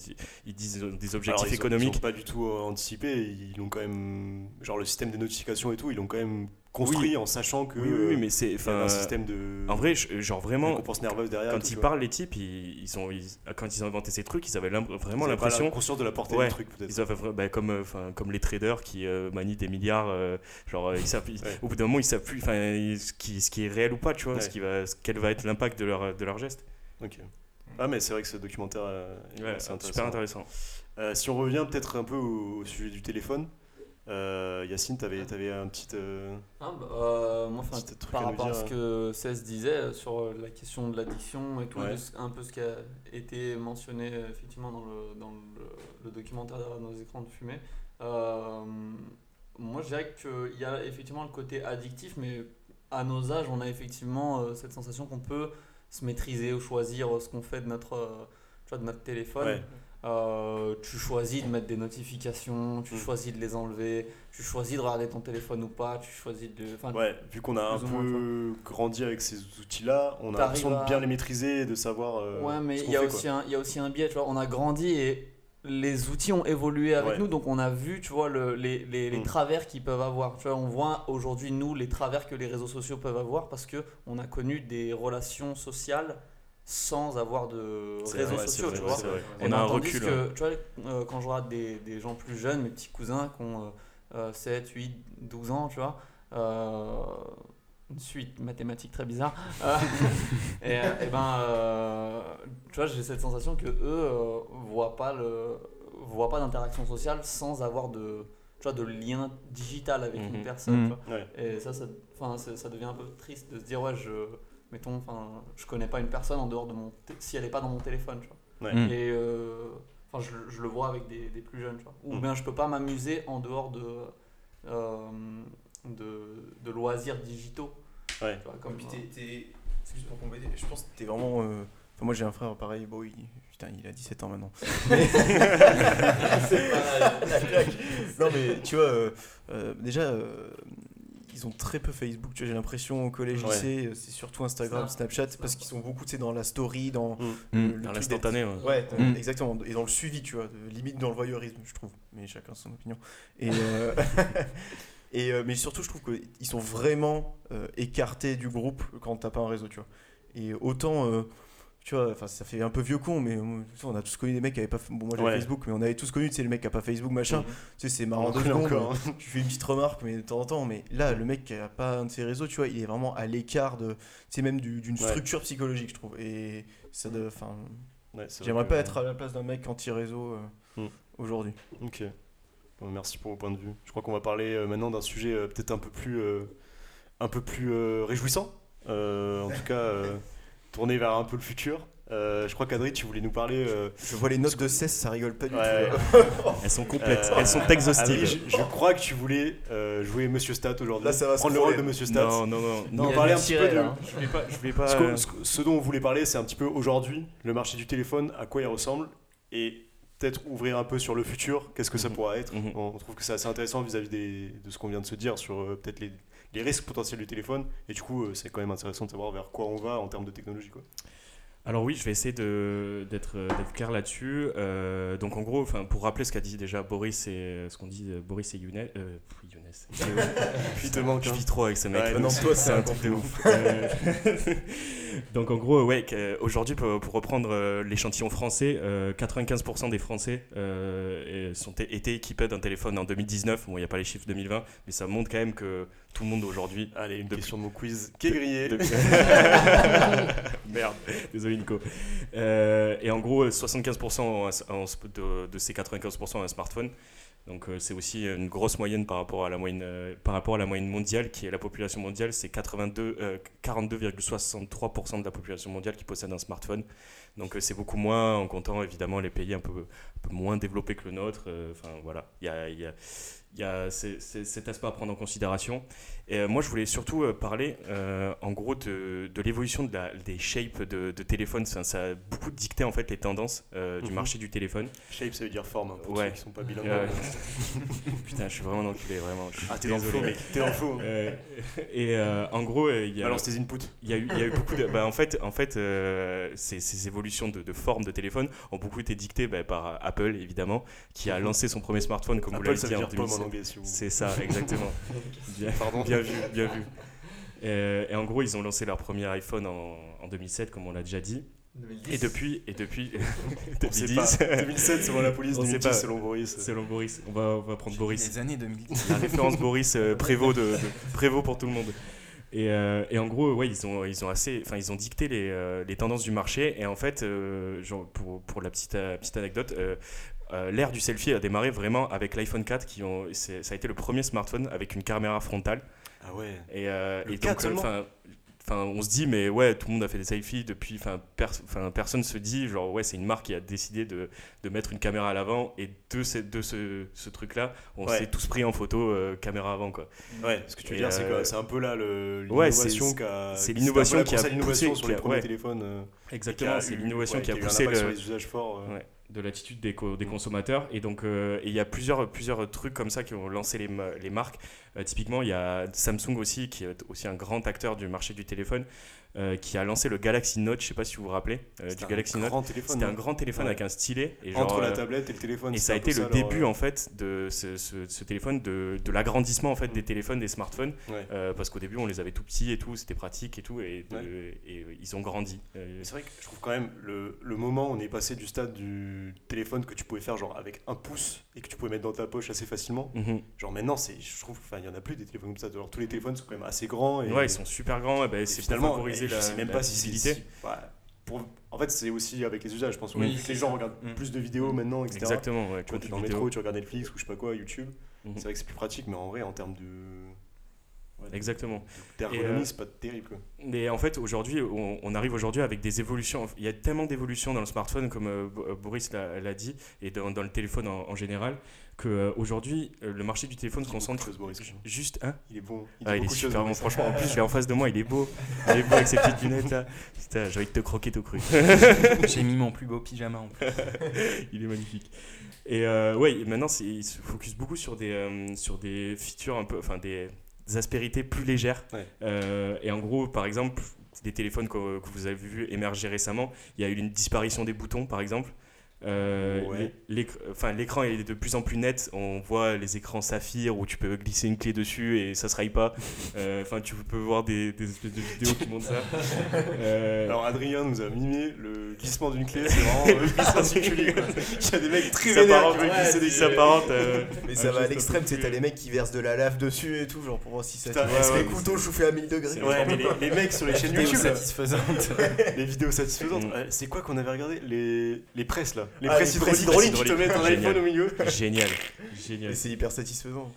S5: ils disent euh, des
S1: Alors,
S5: objectifs
S1: ont-
S5: économiques.
S1: Ils ont pas du tout euh, anticipé. Ils ont quand même. Genre, le système de notification et tout, ils l'ont quand même construit en sachant que.
S5: Oui, oui, oui, mais c'est.
S1: un système de.
S5: En vrai, genre vraiment,
S1: nerveuse derrière.
S5: quand
S1: tout,
S5: ils parlent, les types, ils, ils ont, ils- quand ils ont inventé ces trucs, ils avaient vraiment l'impression.
S1: conscience de la portée
S5: Ouais.
S1: du truc, peut-être.
S5: Ils avaient bah, comme, euh, enfin, comme les traders qui euh, manient des milliards, euh, genre euh, ils
S1: Ouais.
S5: au bout d'un moment ils savent plus, enfin, ce qui, ce qui est réel ou pas, tu vois,
S1: Ouais.
S5: ce qui va, quel va être l'impact de leur, de leur geste.
S1: Ok. Ah, mais c'est vrai que ce documentaire euh, est
S5: Ouais,
S1: assez
S5: super intéressant.
S1: Si on revient peut-être un peu au, au sujet du téléphone, euh, Yacine, t'avais avais un petit. euh,
S4: Ah, bah, euh, moi, enfin,
S1: Petit truc
S4: par rapport à
S1: dire,
S4: ce que Cess disait euh, sur euh, la question de l'addiction et tout,
S1: Ouais.
S4: un peu ce qui a été mentionné euh, effectivement dans le, dans le, le documentaire derrière nos écrans de fumée, euh, moi je dirais qu'il y a effectivement le côté addictif, mais à nos âges, on a effectivement cette sensation qu'on peut se maîtriser ou choisir ce qu'on fait de notre, tu vois, de notre téléphone.
S1: Ouais.
S4: Euh, tu choisis de mettre des notifications, tu
S1: Mm.
S4: choisis de les enlever, tu choisis de regarder ton téléphone ou pas, tu choisis de. enfin,
S1: Ouais, vu qu'on a un
S4: moins,
S1: peu grandi avec ces outils-là, on a l'impression de bien les maîtriser et de savoir. euh,
S4: Ouais, mais il y, a
S1: fait,
S4: aussi un- il y a aussi un biais, tu vois. On a grandi et les outils ont évolué avec
S1: Ouais.
S4: nous, donc on a vu, tu vois, le- les, les, les
S1: Mm.
S4: travers qu'ils peuvent avoir. Tu vois, on voit aujourd'hui, nous, les travers que les réseaux sociaux peuvent avoir parce que on a connu des relations sociales sans avoir de réseaux
S1: vrai,
S4: sociaux,
S1: vrai,
S4: tu vois.
S5: On a un recul,
S4: que, tu vois, euh, quand je regarde des, des gens plus jeunes, mes petits cousins qui ont euh, euh, 7, 8, 12 ans, tu vois, euh, une suite mathématique très bizarre. Euh, et, euh, et ben, tu vois, j'ai cette sensation que eux voient pas le voient pas d'interaction sociale sans avoir de tu vois, de lien digital avec une personne.
S3: Mhm.
S4: tu vois.
S1: Ouais.
S4: Et ça, ça, ça devient un peu triste de se dire, ouais, je, mettons, enfin, je connais pas une personne en dehors de mon, si elle est pas dans mon téléphone, tu vois.
S1: Ouais.
S3: Mm.
S4: Et, euh, enfin, je, je le vois avec des, des plus jeunes, tu vois. Ou
S1: Mm.
S4: bien je peux pas m'amuser en dehors de, euh, de, de loisirs digitaux.
S1: Ouais.
S4: Tu vois, Comme
S3: puis
S4: euh,
S3: t'es- t'es- excuse pour compléter, je pense que t'es vraiment. euh, Enfin, moi j'ai un frère pareil, bon, il, putain, il a 17 ans maintenant. Mais- non, mais tu vois, euh, euh, déjà, euh, ils ont très peu Facebook. Tu vois, j'ai l'impression au collège,
S1: Ouais.
S3: lycée, euh, c'est surtout Instagram,
S4: Snap.
S3: Snapchat, parce qu'ils sont beaucoup, tu sais, dans la story, dans.
S1: Mm.
S3: le truc
S5: l'instantané. ouais.
S3: Ouais,
S5: Mm.
S3: exactement. Et dans le suivi, tu vois, de- limite dans le voyeurisme, je trouve. Mais chacun son opinion. Et, euh, et euh, mais surtout, je trouve qu'ils sont vraiment euh, écartés du groupe quand t'as pas un réseau, tu vois. Et autant, euh, tu vois, enfin, ça fait un peu vieux con, mais euh, on a tous connu des mecs qui avaient pas. Bon, moi
S1: Ouais.
S3: Facebook, mais on avait tous connu, tu sais, le mec qui a pas Facebook, machin.
S1: Mhm.
S3: Tu sais, c'est marrant secondes.
S1: encore, hein.
S3: Tu fais une petite remarque, mais de temps en temps. Mais là, le mec qui a pas un de ses réseaux, tu vois, il est vraiment à l'écart de. Tu sais, même du- d'une
S1: Ouais.
S3: structure psychologique, je trouve. Et ça doit. Enfin.
S1: Ouais,
S3: J'aimerais
S1: que-
S3: pas être à la place d'un mec anti-réseau euh,
S1: Hmm.
S3: aujourd'hui.
S1: Ok. Bon, merci pour vos points de vue. Je crois qu'on va parler euh, maintenant d'un sujet euh, peut-être un peu plus, euh, un peu plus euh, réjouissant. Euh, en tout cas, euh, tourné vers un peu le futur. Euh, je crois qu'Adri, tu voulais nous parler. euh,
S3: Je vois les notes de cesse, ça rigole pas du
S1: ouais,
S3: tout.
S5: Elles sont complètes,
S1: euh,
S5: elles sont
S1: Adri,
S5: exhaustives.
S1: je, je crois que tu voulais euh, jouer Monsieur Stat aujourd'hui.
S3: Là, ça va se
S1: prendre le rôle de. Monsieur Stat.
S5: Non, non, non.
S1: Non,
S4: a
S1: un petit peu de.
S4: hein.
S5: Je voulais pas. Je voulais pas
S1: Ce, qu'on- ce- ce dont on voulait parler, c'est un petit peu aujourd'hui le marché du téléphone, à quoi il ressemble, et peut-être ouvrir un peu sur le futur, qu'est-ce que ça
S5: Mhm.
S1: pourra être.
S5: Mhm.
S1: On trouve que c'est assez intéressant vis-à-vis de ce qu'on vient de se dire sur euh, peut-être les, les risques potentiels du téléphone, et du coup, euh, c'est quand même intéressant de savoir vers quoi on va en termes de technologie. Quoi.
S5: Alors oui, je vais essayer de- d'être clair là-dessus. Euh, donc en gros, pour rappeler ce qu'a dit déjà Boris et ce qu'on dit euh, Boris et Younes, euh,
S1: il te manque.
S5: Je
S1: hein.
S5: vis trop avec ces mecs.
S1: Ouais, non,
S3: toi,
S5: c'est un truc de ouf. Euh, Donc en gros, ouais, que- aujourd'hui, pour, pour reprendre euh, l'échantillon français, euh, 95% des Français euh, sont, étaient équipés d'un téléphone en 2019. Bon, il n'y a pas les chiffres 2020, mais ça montre quand même que tout le monde aujourd'hui
S1: Allez, une
S5: Depuis-
S1: question de mon quiz qui est grillée.
S5: de- Merde, désolé Nico. Euh, et en gros, 75% ont un- ont- de, de ces 95% ont un smartphone. Donc euh, c'est aussi une grosse moyenne par rapport à la moyenne, euh, par rapport à la moyenne mondiale, qui est la population mondiale, c'est 82, euh, 42,63% de la population mondiale qui possède un smartphone. Donc euh, c'est beaucoup moins en comptant évidemment les pays un peu, un peu moins développés que le nôtre. Euh, Enfin voilà, il y a- il y a c'est- c'est- cet aspect à prendre en considération. Et euh, moi, je voulais surtout euh, parler, euh, en gros, de, de l'évolution de la- des shapes de, de téléphone. Ça, ça a beaucoup dicté en fait les tendances euh, du
S1: Mhm.
S5: marché du téléphone.
S1: Shape, ça veut dire forme, hein, pour
S5: Ouais.
S1: ceux qui sont pas bilingues.
S5: Euh, Putain, je suis vraiment enculé, vraiment. Je suis
S1: Ah, t'es dans le faux,
S5: mec.
S1: T'es dans le faux. hein.
S5: Euh, et euh, en gros, il y a.
S1: Balance tes inputs.
S5: Il y, a eu, il y a eu beaucoup de. Bah, en fait, en fait euh, ces, ces évolutions de, de forme de téléphone ont beaucoup été dictées bah, par Apple, évidemment, qui a lancé son premier smartphone, comme vous
S1: Apple,
S5: l'avez
S1: ça
S5: dit, en
S1: dire pomme en
S5: 2007.
S1: Anglais, si vous
S5: C'est ça, exactement. bien,
S1: Pardon.
S5: bien vu, bien vu. Euh, et en gros, ils ont lancé leur premier iPhone en, en 2007, comme on l'a déjà dit. Et depuis, et depuis
S1: On sait
S5: 2010,
S1: pas. 2007, selon la police,
S5: On sait
S1: 2010,
S5: pas.
S1: selon Boris.
S5: selon Boris, on va, on va prendre Boris.
S2: Les années 2010.
S5: la référence Boris euh, prévaut de, de- prévaut pour tout le monde. Et, euh, et en gros, ouais, ils ont, ils ont assez, enfin, ils ont dicté les, euh, les tendances du marché. Et en fait, euh, genre, pour, pour la petite, euh, petite anecdote, euh, euh, l'ère du selfie a démarré vraiment avec l'iPhone 4, qui ont, c'est- ça a été le premier smartphone avec une caméra frontale.
S1: Ah ouais.
S5: Et, euh,
S1: Le
S5: et
S1: 4
S5: donc,
S1: seulement
S5: enfin, on se dit, mais ouais, tout le monde a fait des selfies depuis. Enfin, pers- personne se dit, genre, ouais, c'est une marque qui a décidé de, de mettre une caméra à l'avant. Et de, ce, de ce, ce truc-là, on
S1: Ouais.
S5: s'est tous pris en photo euh, caméra avant, quoi.
S1: Ouais, ce que tu veux dire, c'est
S5: euh,
S1: c'est un peu là le-
S5: ouais,
S1: l'innovation
S5: c'est-
S1: qu'a.
S5: c'est l'innovation qui a
S1: l'innovation
S5: poussé-
S1: sur
S5: qui
S1: les
S5: a-
S1: premiers
S5: ouais.
S1: téléphones. euh, qui
S5: Exactement,
S1: a
S5: c'est l'innovation qui a poussé le,
S1: sur les usages forts.
S5: De l'attitude des, co- des consommateurs. Et donc, euh, il y a plusieurs, plusieurs trucs comme ça qui ont lancé les marques. Euh, typiquement, il y a Samsung aussi, qui est aussi un grand acteur du marché du téléphone, euh, qui a lancé le Galaxy Note. Je sais pas si vous vous rappelez euh, du Galaxy Note. C'était un grand téléphone
S1: Ouais.
S5: avec un stylet. Et
S1: Entre
S5: genre,
S1: la
S5: euh,
S1: tablette et le téléphone.
S5: Et ça a été le début en fait de ce, ce- ce téléphone, de, de l'agrandissement en fait des
S1: Mm.
S5: téléphones, des smartphones,
S1: Ouais.
S5: euh, parce qu'au début on les avait tout petits et tout, c'était pratique et tout, et, de-
S1: Ouais.
S5: et, ils ont grandi.
S1: C'est vrai que je trouve quand même le, le moment où on est passé du stade du téléphone que tu pouvais faire genre avec un pouce et que tu pouvais mettre dans ta poche assez facilement.
S5: mhm.
S1: Genre maintenant, c'est, je trouve, il y en a plus des téléphones comme ça. Tous les téléphones sont quand même assez grands. Et,
S5: Ouais, ils sont super grands, et
S1: et
S5: c'est
S1: finalement, je
S5: la,
S1: sais même pas si c'est pour, en fait, c'est aussi avec les usages. Je pense
S2: Oui,
S1: vu que
S2: c'est
S1: les gens regardent
S2: Mm.
S1: plus de vidéos maintenant, etc.
S5: Exactement, ouais,
S1: Tu vois,
S5: contenu
S1: dans le métro, tu regardes Netflix ou je sais pas quoi, YouTube.
S5: Mhm.
S1: C'est vrai que c'est plus pratique, mais en vrai, en termes de. ouais,
S5: Exactement.
S1: D'ergonomie,
S5: euh,
S1: c'est pas terrible. Quoi.
S5: Mais en fait, aujourd'hui, on, on arrive aujourd'hui avec des évolutions. Il y a tellement d'évolutions dans le smartphone, comme euh, Bo- Boris l'a l'a dit, et dans, dans le téléphone en, en général, qu'aujourd'hui, le marché du téléphone
S1: Il
S5: concentre juste un.
S1: Il est bon. Il,
S5: Ah, il est super bon, franchement. En plus, je l'ai en face de moi, il est beau. Il est beau avec ses petites lunettes là. Putain, j'ai envie de te croquer tout cru.
S2: J'ai mis mon plus beau pyjama en plus.
S5: il est magnifique. Et euh, ouais, maintenant, c'est- il se focus beaucoup sur des, euh, sur des features un peu, enfin des, des aspérités plus légères.
S1: Ouais.
S5: Euh, et en gros, par exemple, des téléphones que, que vous avez vu émerger récemment, il y a eu une disparition des boutons, par exemple. Euh,
S1: Ouais.
S5: les- L'écran est de plus en plus net. On voit les écrans saphir où tu peux glisser une clé dessus et ça se raille pas. Euh, Enfin, tu peux voir des, des espèces de vidéos qui montrent ça. Euh,
S1: Alors Adrien nous a mimé le glissement d'une clé, c'est vraiment le glissement particulier. Il y a des mecs très vénères qui veulent glisser des
S5: euh,
S3: Mais ça va à l'extrême, c'est t'as les mecs qui versent de la lave dessus et tout, genre pour voir si ça
S1: Putain,
S3: tient.
S1: ouais,
S3: les
S1: ouais,
S3: couteaux chauffés à 1000 degrés.
S1: Ouais, mais les, les mecs sur les chaînes YouTube, les vidéos satisfaisantes,
S5: Mm.
S1: c'est quoi qu'on avait regardé? Les, les presses là Les
S3: Ah,
S1: presses
S3: les presses
S1: hydrauliques te
S5: hydrauliques.
S1: mettent un
S5: Génial.
S1: iPhone au milieu.
S5: Génial, génial.
S3: Et c'est hyper satisfaisant.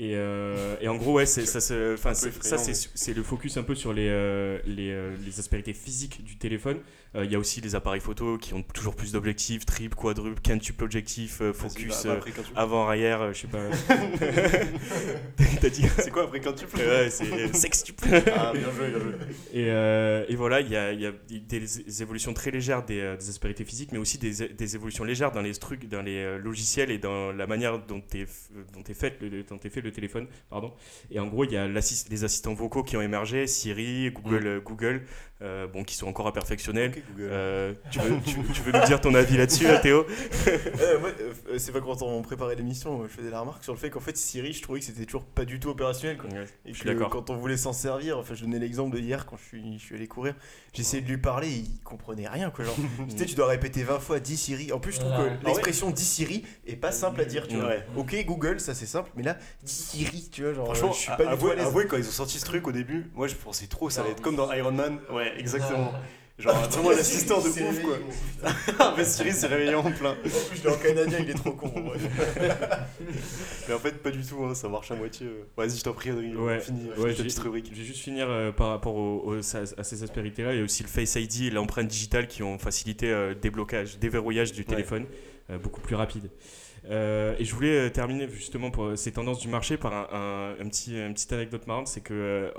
S5: Et, euh, et en gros, ouais, c'est, ça, c'est-
S1: effrayant,
S5: ça c'est, c'est le focus un peu sur les, euh, les, euh, les aspérités physiques du téléphone. Euh, Il y a aussi les appareils photo qui ont toujours plus d'objectifs, triple, quadruple, quintuple objectif, euh, focus
S1: bah, bah,
S5: euh,
S1: après
S5: avant, arrière, je sais pas. T'as dit
S1: C'est quoi après quintuple
S5: Ouais, c'est sextuple.
S1: Ah, bien joué, bien joué.
S5: Et, et voilà, il y a, y a des évolutions très légères des, des aspérités physiques, mais aussi des, des évolutions légères dans les trucs, dans les logiciels et dans la manière dont est, dont est, fait, le, dont est fait le téléphone. Pardon. Et en gros, il y a les assistants vocaux qui ont émergé, Siri, Google, euh, Google euh, bon, qui sont encore à perfectionner. Euh, tu, veux, tu, tu veux nous dire ton avis là-dessus, hein, Théo?
S3: Euh, moi, euh, c'est pas quand on préparait l'émission, je faisais la remarque sur le fait qu'en fait Siri, je trouvais que c'était toujours pas du tout opérationnel. Quoi.
S5: Ouais,
S3: Et
S5: Je suis
S3: que
S5: d'accord.
S3: quand on voulait s'en servir, enfin je donnais l'exemple de hier quand je suis, je suis allé courir, j'essayais de lui parler, il comprenait rien quoi. Genre, tu sais, tu dois répéter 20 fois 10 Siri. En plus, je trouve
S4: Ah.
S3: que l'expression 10 Siri est pas simple à dire, tu vois.
S1: Ouais.
S3: Ok, Google, ça c'est simple, mais là, 10 Siri, tu vois, genre,
S1: Franchement,
S3: je suis pas du tout à
S1: avouez,
S3: l'aise.
S1: avouez, quand ils ont sorti ce truc au début, moi je pensais trop, ça allait être comme dans Iron Man. Ouais, exactement.
S4: Ah.
S1: Genre vraiment l'assistant de ouf
S3: s'est
S1: quoi.
S3: réveillé.
S1: Ah, s'est réveillé en plein.
S3: En plus, je l'ai en canadien, il est trop con. ouais.
S1: Mais en fait, pas du tout, hein, ça marche à moitié. euh. Vas-y, je t'en prie, Adrien.
S5: Ouais,
S1: Fini,
S5: ouais,
S1: finis ta
S5: j'ai-
S1: petite rubrique.
S5: Je vais juste finir euh, par rapport au- au- à ces aspérités-là. Il y a aussi le Face ID et l'empreinte digitale qui ont facilité euh, le déblocage, déverrouillage du téléphone euh, beaucoup plus rapide. Euh, et je voulais euh, terminer justement pour ces tendances du marché par un, un- un petit, une petite anecdote marrante, c'est que euh,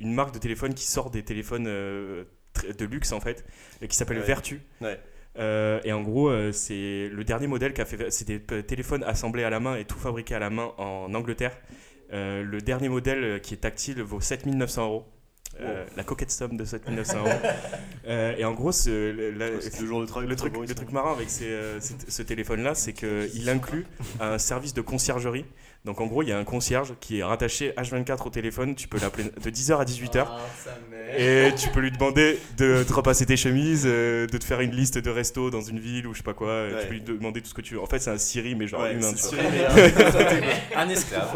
S5: une marque de téléphone qui sort des téléphones euh, de luxe en fait, qui s'appelle
S1: Ouais.
S5: Vertu.
S1: Ouais.
S5: Euh, et en gros, euh, c'est le dernier modèle qui a fait. C'est des téléphones assemblés à la main et tout fabriqué à la main en Angleterre. Euh, le dernier modèle euh, qui est tactile vaut 7900 euros. Euh, La coquette somme de 7900 euros. Euh, et en gros, ce- le- la-
S1: de travail.
S5: truc, le truc marrant avec ces, euh, ce, ce téléphone-là, c'est qu'il inclut un service de conciergerie. Donc en gros, il y a un concierge qui est rattaché H24 au téléphone. Tu peux l'appeler de 10h à 18h.
S4: Ah, sa mère.
S5: Et tu peux lui demander de te repasser tes chemises, euh, de te faire une liste de restos dans une ville ou je sais pas quoi. euh,
S1: Ouais.
S5: Tu peux lui demander tout ce que tu veux. En fait, c'est un Siri, mais genre
S1: Ouais,
S5: humain. vois.
S1: mais,
S2: Un esclave.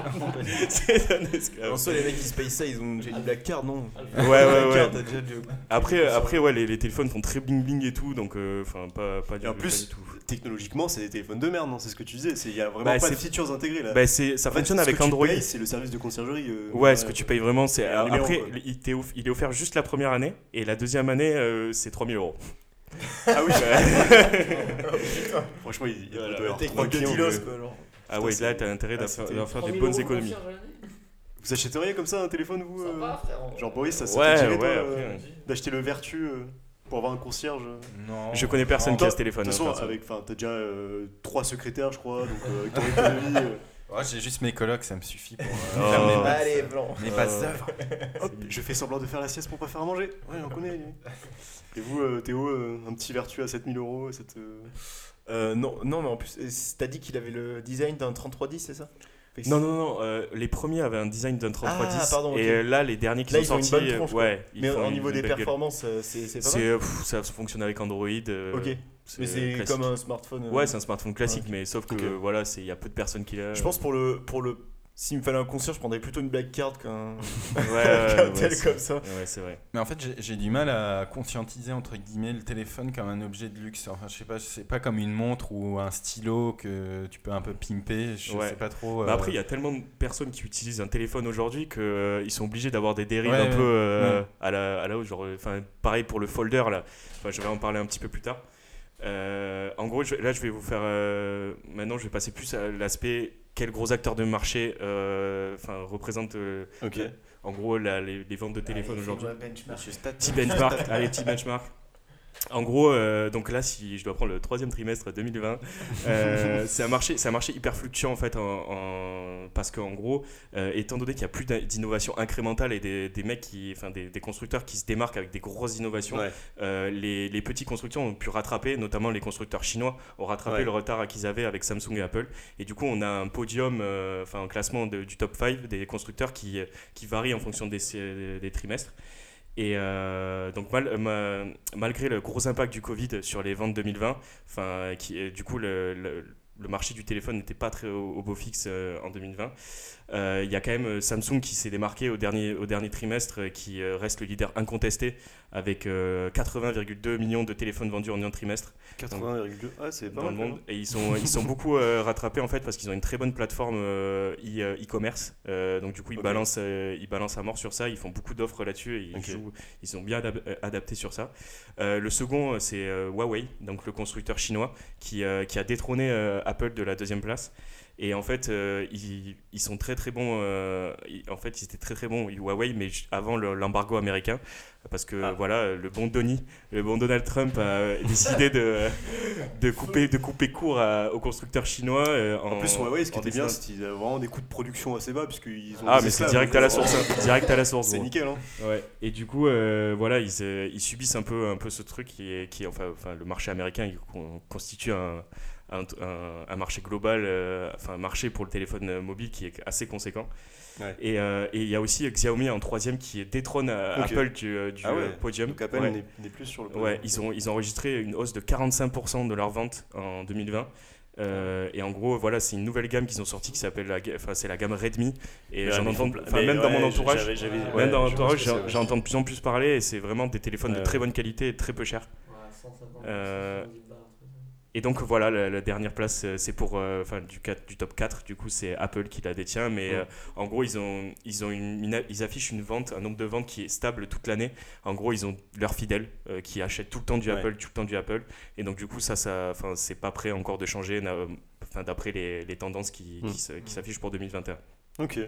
S5: c'est un esclave.
S3: En soi, les mecs qui se payent ça, ils ont déjà une black card, non
S5: Ouais, ouais, ouais.
S3: card, déjà
S5: Après, après ouais, les, les téléphones font très bling bling et tout, donc euh, enfin pas, pas, du,
S1: Et en
S5: pas
S1: plus,
S5: du tout.
S1: Technologiquement, c'est des téléphones de merde, non C'est ce que tu disais. Il y a vraiment
S5: Bah,
S1: pas de features intégrées là.
S5: Bah, c'est, ça fonctionne
S1: ce
S5: avec
S1: que
S5: Android.
S1: C'est le service de conciergerie. euh,
S5: Ouais, ce que tu payes vraiment, c'est. Après,
S1: quoi.
S5: il, t'est off- il est offert juste la première année, et la deuxième année, euh, c'est 3000 euros.
S1: Ah oui. Franchement, il, il
S5: Voilà,
S1: doit y avoir
S3: Technique
S1: trois.
S5: Ah ouais, là, t'as intérêt
S1: ah,
S5: d'en faire, des
S4: 3000
S5: bonnes économies.
S1: Vous achèteriez comme ça un téléphone, vous euh. Genre Boris, ça, ça
S5: Ouais, ouais,
S1: d'acheter le Vertu pour avoir un concierge euh
S2: Non.
S5: Je connais personne
S2: Non.
S5: qui a ce téléphone.
S1: De toute façon, avec, enfin, t'as déjà euh, trois secrétaires, je crois, donc euh, avec ton économie. euh,
S2: Ouais, J'ai juste mes colocs, ça me suffit pour euh,
S5: Oh.
S2: faire mes basses,
S3: Allez, blanc.
S2: mes basses
S5: Euh,
S2: œuvres.
S1: hop, je fais semblant de faire la sieste pour pas faire à manger. Ouais, on connaît. lui. Et vous, euh, Théo, euh, un petit Vertu à 7000 euros, ça te...
S3: Euh, non, non, mais en plus, euh, t'as dit qu'il avait le design d'un 3310, c'est ça?
S5: Non, non, non, euh, les premiers avaient un design d'un 3310.
S3: Ah, pardon.
S5: Et euh, là, les derniers qui
S3: Là,
S5: sont
S3: ils ont une
S5: sortis.
S3: bonne
S5: euh,
S3: tronche,
S5: ouais, ils
S3: Mais
S5: font
S3: au niveau des performances, c'est pas
S5: C'est,
S3: mal.
S5: pff, ça fonctionne avec Android. euh,
S3: Ok. Mais c'est comme un smartphone.
S5: Ouais, c'est un smartphone classique, mais sauf que voilà, c'est il y a peu de personnes qui l'ont.
S3: Je pense pour le pour le s'il me fallait un concierge, je prendrais plutôt une black card qu'un
S5: Ouais, ouais,
S3: qu'un
S5: ouais,
S3: tel comme ça.
S5: Ouais, c'est vrai.
S2: Mais en fait, j'ai- du mal à conscientiser entre guillemets le téléphone comme un objet de luxe. Enfin, je sais pas, c'est pas comme une montre ou un stylo que tu peux un peu pimper. Je
S5: Ouais.
S2: sais pas trop.
S5: Bah
S2: euh,
S5: après, il y a tellement de personnes qui utilisent un téléphone aujourd'hui qu'ils sont obligés d'avoir des dérives
S2: Ouais,
S5: un peu euh,
S2: ouais.
S5: à la, à la hausse. Genre, euh, enfin, pareil pour le folder là. Enfin, je vais en parler un petit peu plus tard. Euh, en gros, je- là, je vais vous faire. euh, maintenant, je vais passer plus à l'aspect quels gros acteurs de marché euh, enfin, représentent euh,
S1: Ok.
S5: en gros la- les, les ventes de téléphones aujourd'hui.
S3: Monsieur Stat.
S5: Petit benchmark, allez, petit benchmark. En gros, euh, donc là, si je dois prendre le troisième trimestre 2020, euh, c'est un marché, c'est un marché hyper fluctuant en fait, en, en- parce qu'en gros, euh, étant donné qu'il y a plus d'in- d'innovation incrémentale et des, des mecs qui, enfin des, des constructeurs qui se démarquent avec des grosses innovations,
S1: Ouais.
S5: euh, les, les petits constructeurs ont pu rattraper, notamment les constructeurs chinois ont rattrapé
S1: Ouais.
S5: le retard qu'ils avaient avec Samsung et Apple. Et du coup, on a un podium, enfin un classement de- du top 5 des constructeurs qui, qui varie en fonction des, des trimestres. Et euh, donc ma- malgré le gros impact du Covid sur les ventes 2020, enfin qui euh, du coup le, marché du téléphone n'était pas très au, au beau fixe euh, en 2020. Euh, Il y a quand même euh, Samsung qui s'est démarqué au dernier, au dernier trimestre, euh, qui reste le leader incontesté avec euh, 80,2 millions de téléphones vendus en un trimestre.
S1: 80,2. Ah, c'est pas
S5: dans le
S1: mal.
S5: monde. et ils sont ils sont beaucoup rattrapés en fait parce qu'ils ont une très bonne plateforme e- e-commerce. Donc du coup ils balancent ils balancent à mort sur ça. Ils font beaucoup d'offres là-dessus et ils jouent ils sont bien adap- adaptés sur ça. Le second c'est Huawei donc le constructeur chinois qui qui a détrôné Apple de la deuxième place et en fait, euh, ils, ils sont très très bons. euh, ils- en fait, ils étaient très très bons Huawei, mais avant le- l'embargo américain, parce que
S1: Ah.
S5: voilà, le bon Donny, le bon Donald Trump a décidé de, de couper de couper court à- aux constructeurs chinois. euh, en,
S1: En plus, Huawei, ce qui
S5: en
S1: était bien, c'est qu'ils avaient vraiment des coûts de production assez bas, puisqu'ils ont.
S5: Ah, mais c'est
S1: esclaves,
S5: direct
S1: donc,
S5: à la
S1: euh,
S5: source, hein. direct à la source.
S1: C'est nickel, hein.
S5: Ouais. Et du coup, euh, voilà, ils, euh, ils subissent un peu, un peu ce truc qui est, qui enfin, enfin, le marché américain il con- constitue un, un, un- un marché global, euh, enfin un marché pour le téléphone euh, mobile qui est assez conséquent.
S1: Ouais.
S5: Et euh, et il y a aussi Xiaomi en troisième qui détrône. Apple du, du
S1: Ah ouais.
S5: podium.
S1: Donc Apple
S5: Ouais.
S1: n'est plus sur le.
S5: Ouais, ils ont, ils ont enregistré une hausse de 45% de leurs ventes en 2020. Euh, et en gros, voilà, c'est une nouvelle gamme qu'ils ont sortie qui s'appelle la, enfin, c'est la gamme Redmi. Et
S1: Ouais,
S5: j'en entends, enfin, même dans mon entourage, même
S1: ouais,
S5: dans mon j'en-
S1: c'est,
S5: j'entends de plus en plus parler et c'est vraiment des téléphones de très bonne qualité et très peu chers.
S4: Ouais, 150,
S5: Euh,
S4: 170 balles, un truc comme
S5: Et donc voilà, la, la dernière place, euh, c'est pour, euh, enfin du, 4 du top 4, du coup c'est Apple qui la détient, mais
S1: Ouais.
S5: euh, en gros ils, ont, ils, ont une, une- ils affichent une vente, un nombre de ventes qui est stable toute l'année. En gros ils ont leurs fidèles euh, qui achètent tout le temps du
S1: Ouais.
S5: Apple, tout le temps du Apple, et donc du coup ça, ça enfin c'est pas prêt encore de changer, d'après les, les tendances qui,
S1: Mm.
S5: qui se- qui s'affichent pour 2021.
S1: Ok.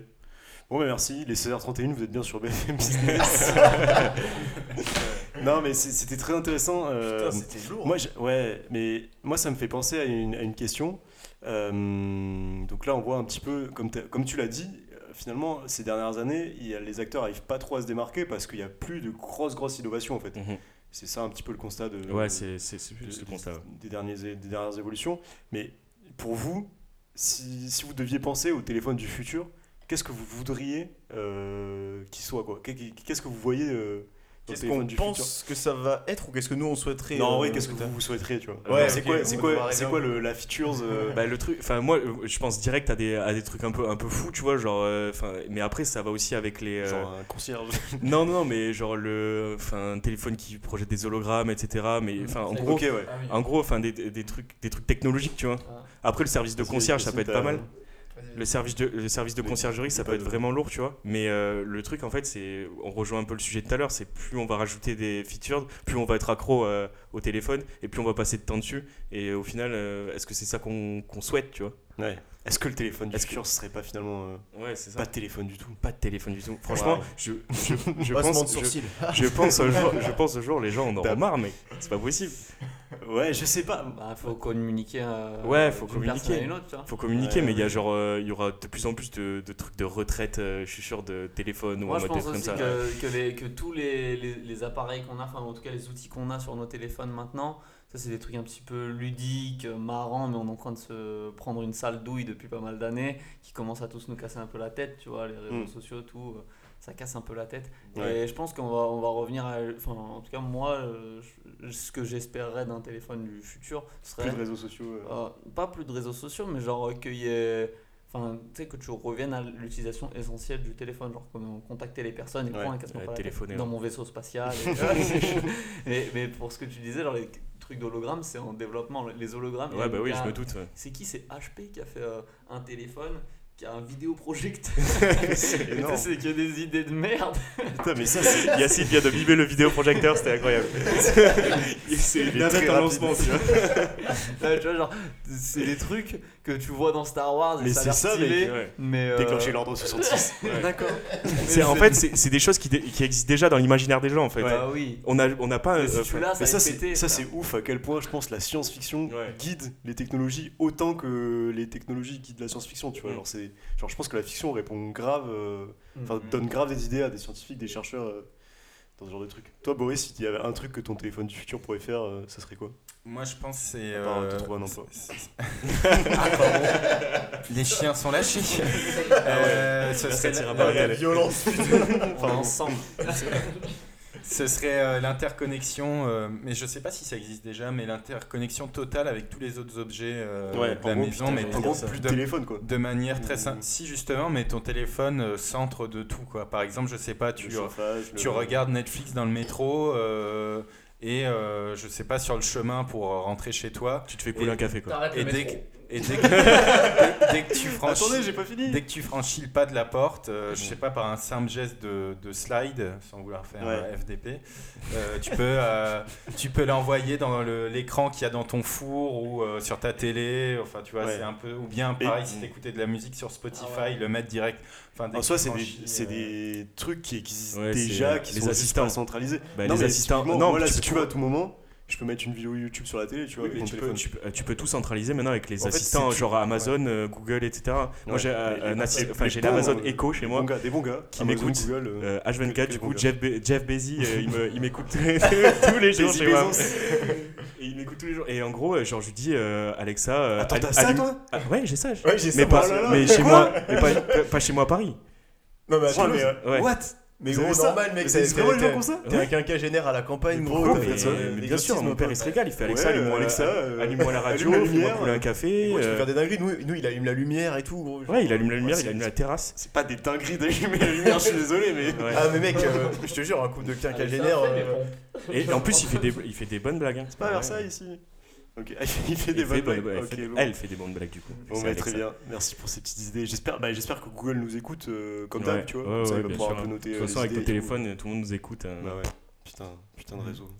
S1: Bon, bah merci. Les 16h31, vous êtes bien sur BFM Business. non, mais c'était très intéressant. euh,
S3: Putain, c'était lourd.
S1: moi, je- ouais, mais moi, ça me fait penser à une, à une question. Euh, donc là, on voit un petit peu, comme, comme tu l'as dit, euh, finalement, ces dernières années, il y a, les acteurs n'arrivent pas trop à se démarquer parce qu'il n'y a plus de grosses, grosses innovations, en fait.
S5: Mhm.
S1: C'est ça un petit peu le constat de,
S5: Ouais, c'est le
S1: des-
S5: constat.
S1: des, dernières évolutions. Mais pour vous, si, si vous deviez penser au téléphone du futur, qu'est-ce que vous voudriez euh, qu'il soit quoi? Qu'est- Qu'est-ce que vous voyez euh,
S3: Qu'est-ce qu'on pense que ça va être ou qu'est-ce que nous on souhaiterait
S1: Non, vrai,
S3: euh,
S1: qu'est-ce que vous, vous souhaiteriez, tu vois
S3: Ouais,
S1: C'est quoi, c'est quoi, c'est quoi le, la features euh,
S5: Bah, le truc, enfin moi, je pense direct à des, à des trucs un peu, un peu fous, tu vois, genre, euh, enfin, mais après ça va aussi avec les, euh,
S1: Genre un concierge.
S5: non, non, mais genre le, enfin, un téléphone qui projette des hologrammes, etc. Mais enfin, en gros.
S4: Ah oui.
S5: en gros, enfin, des, des trucs, des trucs technologiques, tu vois.
S4: Ah.
S5: Après, le service de concierge, ça peut être pas mal. Le service de, le service de
S1: Mais
S5: conciergerie, ça peut être vraiment lourd, tu vois. Mais euh, le truc, en fait, c'est, on rejoint un peu le sujet de tout à l'heure, c'est plus on va rajouter des features, plus on va être accro euh, au téléphone, et plus on va passer de temps dessus. Et au final, euh, est-ce que c'est ça qu'on qu'on souhaite, tu vois?
S1: Ouais. Est-ce que le téléphone du
S5: Est-ce que-
S1: futur, ce serait pas finalement euh,
S5: Ouais, c'est
S1: pas de téléphone du tout?
S5: Pas de téléphone du tout. Franchement,
S3: Ouais.
S5: je, je, je
S3: Passement de
S5: pense, je,
S3: sourcil.
S5: je pense au jour, je pense au jour, les gens en auront marre, mais c'est pas possible.
S1: Ouais, je sais pas.
S4: Bah, faut communiquer. euh,
S5: Ouais, faut
S4: d'une
S5: communiquer.
S4: personne à une autre, tu vois.
S5: Faut communiquer,
S1: Ouais,
S5: mais il y a
S1: ouais.
S5: genre, euh, il y aura de plus en plus de, de trucs de retraite, euh, je suis sûr, de téléphone ou
S4: Moi,
S5: en
S4: je
S5: mode
S4: pense
S5: téléphone
S4: aussi
S5: comme ça.
S4: que, que, les, que tous les, les, les appareils qu'on a, enfin en tout cas les outils qu'on a sur nos téléphones maintenant, ça c'est des trucs un petit peu ludiques, euh, marrants, mais on est en train de se prendre une sale douille depuis pas mal d'années, qui commence à tous nous casser un peu la tête, tu vois, les réseaux
S1: Mm.
S4: sociaux, tout, euh, ça casse un peu la tête.
S1: Ouais.
S4: Et je pense qu'on va, on va revenir à, enfin en tout cas moi, euh, je- ce que j'espérerais d'un téléphone du futur, ce serait
S1: Plus de réseaux sociaux. euh.
S4: euh, pas plus de réseaux sociaux, mais genre qu'il y ait. Enfin, tu sais, que tu reviennes à l'utilisation essentielle du téléphone, genre comme contacter les personnes et
S1: Ouais,
S4: la tête.
S5: téléphoner,
S4: dans mon vaisseau spatial. et- mais, mais pour ce que tu disais, genre les trucs d'hologrammes, c'est en développement. Les hologrammes,
S5: Ouais, bah oui, je me doute. ouais.
S4: C'est qui? C'est HP qui a fait euh, un téléphone qui a un vidéoprojecteur.
S1: C'est
S4: que des idées de merde.
S1: Putain, mais ça.
S5: Yacine vient de mimer le vidéoprojecteur, c'était incroyable. c'est une navette en lancement, tu vois.
S4: Ouais, tu vois, genre, c'est des trucs que tu vois dans Star Wars et
S1: Mais
S4: a
S1: c'est ça,
S4: stylé,
S5: ouais.
S4: mais euh,
S1: Déclencher l'ordre 66.
S4: D'accord.
S5: En fait, c'est des choses qui, dé- qui existent déjà dans l'imaginaire des gens en fait.
S1: Ouais.
S4: Bah oui.
S5: On a, on n'a pas.
S4: Mais si
S5: euh,
S4: l'as,
S1: Mais
S4: ça
S1: ça, c'est ouf à quel point je pense la science-fiction guide les technologies autant que les technologies guident la science-fiction. Tu vois,
S5: Mm.
S1: genre, c'est, genre, je pense que la fiction répond grave, euh, enfin,
S4: Mm.
S1: donne grave des idées à des scientifiques, des chercheurs euh, dans ce genre de trucs. Toi, Boris, si il y avait un truc que ton téléphone du futur pourrait faire, euh, ça serait quoi?
S2: Moi, je pense que c'est. Euh,
S1: te trouver un emploi.
S2: c'est- Les chiens sont lâchés. Euh, ce
S5: Là, ça
S2: serait
S5: tira
S2: la-
S5: pas
S2: la-
S5: mal.
S3: violence.
S4: Est ensemble.
S2: Ce serait euh, l'interconnexion, euh, mais je sais pas si ça existe déjà, mais l'interconnexion totale avec tous les autres objets euh,
S1: Ouais,
S2: de la
S1: gros,
S2: maison,
S1: putain,
S2: mais
S1: en gros, plus
S2: de
S1: téléphone, quoi.
S2: de manière très
S1: Mmh.
S2: simple. Si justement, mais ton téléphone euh, centre de tout, quoi. Par exemple, je sais pas, tu,
S1: Le chauffage,
S2: tu
S1: le-
S2: regardes Netflix dans le métro euh, et euh, je sais pas sur le chemin pour rentrer chez toi.
S5: Tu te fais couler
S2: Et-
S5: un café quoi.
S2: Et dès, que. Et dès, que, dès- dès que tu franchis,
S1: Attendez, j'ai pas fini.
S2: dès que tu franchis le pas de la porte, euh, je sais pas par un simple geste de, de slide, sans vouloir faire
S1: Ouais.
S2: euh, FDP, euh, tu peux euh, tu peux l'envoyer dans le- l'écran qu'il y a dans ton four ou euh, sur ta télé. Enfin, tu vois,
S1: Ouais.
S2: c'est un peu ou bien
S1: Et-
S2: pareil si t'écoutais de la musique sur Spotify,
S4: Ah ouais.
S2: le mettre direct. Enfin,
S1: En soi, c'est des,
S2: euh,
S1: trucs qui existent déjà, qui
S5: les
S1: sont
S5: assistants.
S1: centralisés.
S5: Bah,
S1: non,
S5: les
S1: mais
S5: assistants. Non,
S1: moi, là,
S5: tu
S1: si tu veux, à tout moment, je peux mettre une vidéo YouTube sur la télé, tu vois,
S5: Oui,
S1: avec
S5: mais
S1: mon
S5: tu, peux,
S1: téléphone.
S5: tu, peux, tu peux tout centraliser maintenant avec les
S1: En
S5: assistants, genre Amazon, euh, Google, etc. Moi
S1: Ouais,
S5: j'ai euh, l'Amazon
S1: euh,
S5: Echo chez moi.
S1: bons gars, des bons gars
S5: qui.
S1: Google, euh,
S5: Euh, H24,
S1: Quel
S5: du coup. Jeff, Be- Jeff Bezos, euh, il, me, il m'écoute tous les jours chez moi. Et il m'écoute tous les jours. Et en gros, euh, genre, je lui dis, euh, Alexa. euh,
S1: Attends, t'as ça, toi?
S5: Ah, Ouais, j'ai ça.
S3: Ouais, j'ai ça.
S5: mais pas,
S1: oh
S5: chez moi, mais pas, chez moi à Paris.
S3: Non, mais attends, euh.
S1: What?
S3: Mais gros, normal, mec.
S1: C'est vraiment les gens comme ça
S3: T'es un quinquagénaire à la campagne, gros.
S5: bien sûr, mon père il se régale. Il fait Alexa,
S1: Ouais,
S5: allume-moi
S1: Alexa,
S5: la-
S1: euh,
S5: allume-moi la radio,
S1: allume la
S5: fais-moi
S1: lumière.
S5: couler un café.
S3: Gros, tu peux
S5: euh,
S3: faire des dingueries. Nous, nous, il allume la lumière et tout, gros.
S5: Ouais, il allume la lumière,
S1: Ouais,
S5: il allume la terrasse.
S1: C'est pas des dingueries d'allumer la lumière, je suis désolé, mais.
S3: Ah, mais mec, euh, je te jure, un coup de quinquagénaire.
S4: Bon.
S5: Et en plus, il fait des, il fait des bonnes blagues. hein.
S1: C'est pas Versailles ici. Ok, il fait des
S5: Elle fait-
S1: bonnes blagues.
S5: elle fait-
S1: bon.
S5: Elle fait des bonnes blagues du coup.
S1: Bon, bah, très bien, merci pour ces petites idées. J'espère bah, j'espère que Google nous écoute euh, comme d'hab,
S5: Ouais,
S1: tu vois.
S5: ouais,
S1: comme ça,
S5: ouais,
S1: il va pouvoir
S5: sûr,
S1: un peu
S5: hein.
S1: noter.
S5: De
S1: euh,
S5: toute façon, avec le téléphone, tout le monde nous écoute. hein.
S1: Bah ouais, putain, putain de réseau.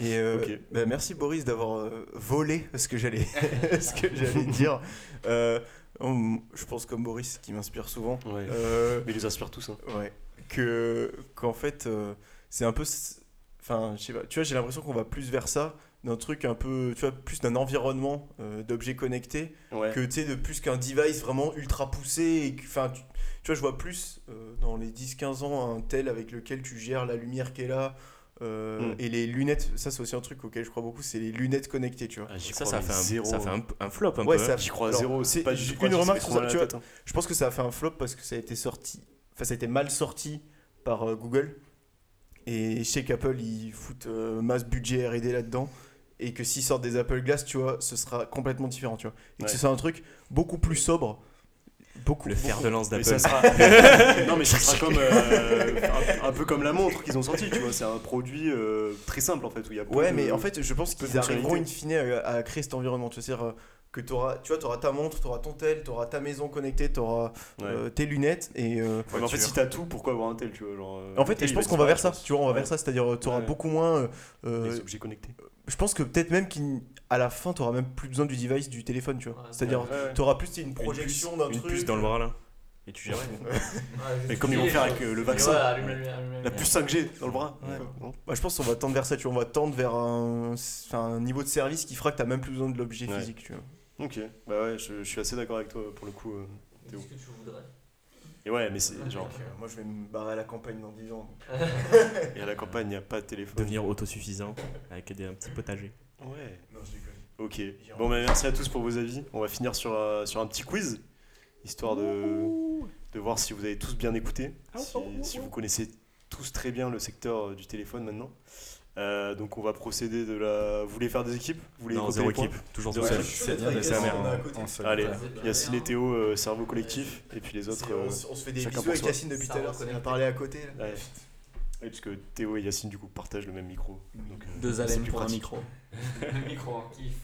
S3: Et euh, bah, merci Boris d'avoir euh, volé ce que j'allais ce que j'allais dire. Euh, on- je pense comme Boris qui m'inspire souvent.
S1: Ouais.
S3: Euh,
S1: Mais ils les inspirent tous. Hein.
S3: ouais. Que qu'en fait euh, c'est un peu enfin je sais pas. Tu vois j'ai l'impression qu'on va plus vers ça d'un truc un peu tu vois plus d'un environnement euh, d'objets connectés
S1: Ouais.
S3: que tu sais de plus qu'un device vraiment ultra poussé enfin tu, tu vois je vois plus euh, dans les 10-15 ans un tel avec lequel tu gères la lumière qui est là euh,
S1: Mm.
S3: et les lunettes ça c'est aussi un truc auquel je crois beaucoup c'est les lunettes connectées tu vois
S1: Ah,
S5: Ça, ça fait, un,
S1: zéro.
S5: ça fait un, un flop un
S3: Ouais,
S5: peu.
S3: ça-
S5: hein.
S1: J'y crois à
S3: Alors,
S1: zéro.
S3: c'est-
S1: pas
S3: j'ai
S1: du
S3: une remarque
S1: ça
S3: sur ça, tu vois.
S1: hein.
S3: je pense que ça a fait un flop parce que ça a été sorti enfin ça a été mal sorti par euh, Google et je sais qu'Apple ils foutent euh, masse budget R&D là-dedans et que s'ils sortent des Apple Glass tu vois ce sera complètement différent tu vois et que ce soit un truc beaucoup plus sobre beaucoup
S5: Le fer de lance
S1: Mais
S5: d'Apple.
S1: sera... non mais ça sera comme euh, un, un peu comme la montre qu'ils ont sorti, tu vois. C'est un produit euh, très simple en fait où il y a
S3: Ouais,
S1: de-
S3: mais en fait, je pense qu'ils arriveront in fine à, à créer cet environnement. Tu vois, c'est-à-dire euh, que auras, tu vois, auras ta montre, tu auras ton tel, tu auras ta maison connectée, tu auras
S1: Ouais.
S3: tes lunettes. Et euh,
S1: Ouais, mais en fait, si t'as tout, pourquoi avoir un tel, tu vois genre,
S3: en fait,
S1: un tel,
S3: et je pense qu'on va vers ça. Tu vois, on va
S1: Ouais.
S3: vers ça. C'est-à-dire, tu auras
S1: Ouais.
S3: beaucoup moins. euh, euh,
S1: Les objets connectés.
S3: Je pense que peut-être même qu'à la fin, tu auras même plus besoin du device du téléphone. Tu vois.
S4: Ouais,
S3: c'est-à dire,
S1: Ouais, ouais.
S3: tu auras plus une
S5: Une
S3: projection
S5: puce-
S3: d'un
S5: Une
S3: truc.
S5: puce dans le bras là. Et tu gères.
S1: Mais comme ils vont faire avec euh, le vaccin,
S4: Ouais, allume la allume
S1: puce 5G dans le bras.
S3: Bah, je pense qu'on va tendre vers ça. Tu vois, on va tendre vers un, niveau de service qui fera que tu même plus besoin de l'objet
S1: Ouais.
S3: physique. Tu vois.
S1: Ok, bah ouais, je, je suis assez d'accord avec toi pour le coup. euh. Théo.
S4: Qu'est-ce que tu voudrais?
S1: Et ouais, mais c'est genre,
S3: Donc, euh, moi, je vais me barrer à la campagne dans 10 ans.
S1: et à la campagne, il n'y a pas de téléphone.
S5: Devenir autosuffisant avec des, un petit potager.
S1: Ouais.
S3: Non, je déconne.
S1: Ok. Bon, bah merci à tous pour vos avis. On va finir sur, euh, sur un petit quiz, histoire de, de voir si vous avez tous bien écouté, si, si vous connaissez tous très bien le secteur euh, du téléphone maintenant. Euh, donc on va procéder de la... Vous voulez faire des équipes? Vous voulez
S5: Non, zéro équipe. Toujours
S1: Zéro
S5: seul.
S1: équipe.
S2: C'est la merde seul.
S1: Allez,
S4: Ouais.
S1: Yacine et Théo, euh, cerveau collectif, et puis les autres... Euh,
S3: on, se fait des
S1: chacun
S3: bisous
S1: pour
S3: avec
S1: soi.
S3: Yacine depuis tout à l'heure, on a parlé à côté. là.
S1: Ouais. Oui, parce que Théo et Yacine du coup partagent le même micro. Donc, euh,
S4: Deux
S1: c'est
S4: haleines
S1: plus
S4: pour un
S1: pratique.
S4: micro. Le micro en kiff.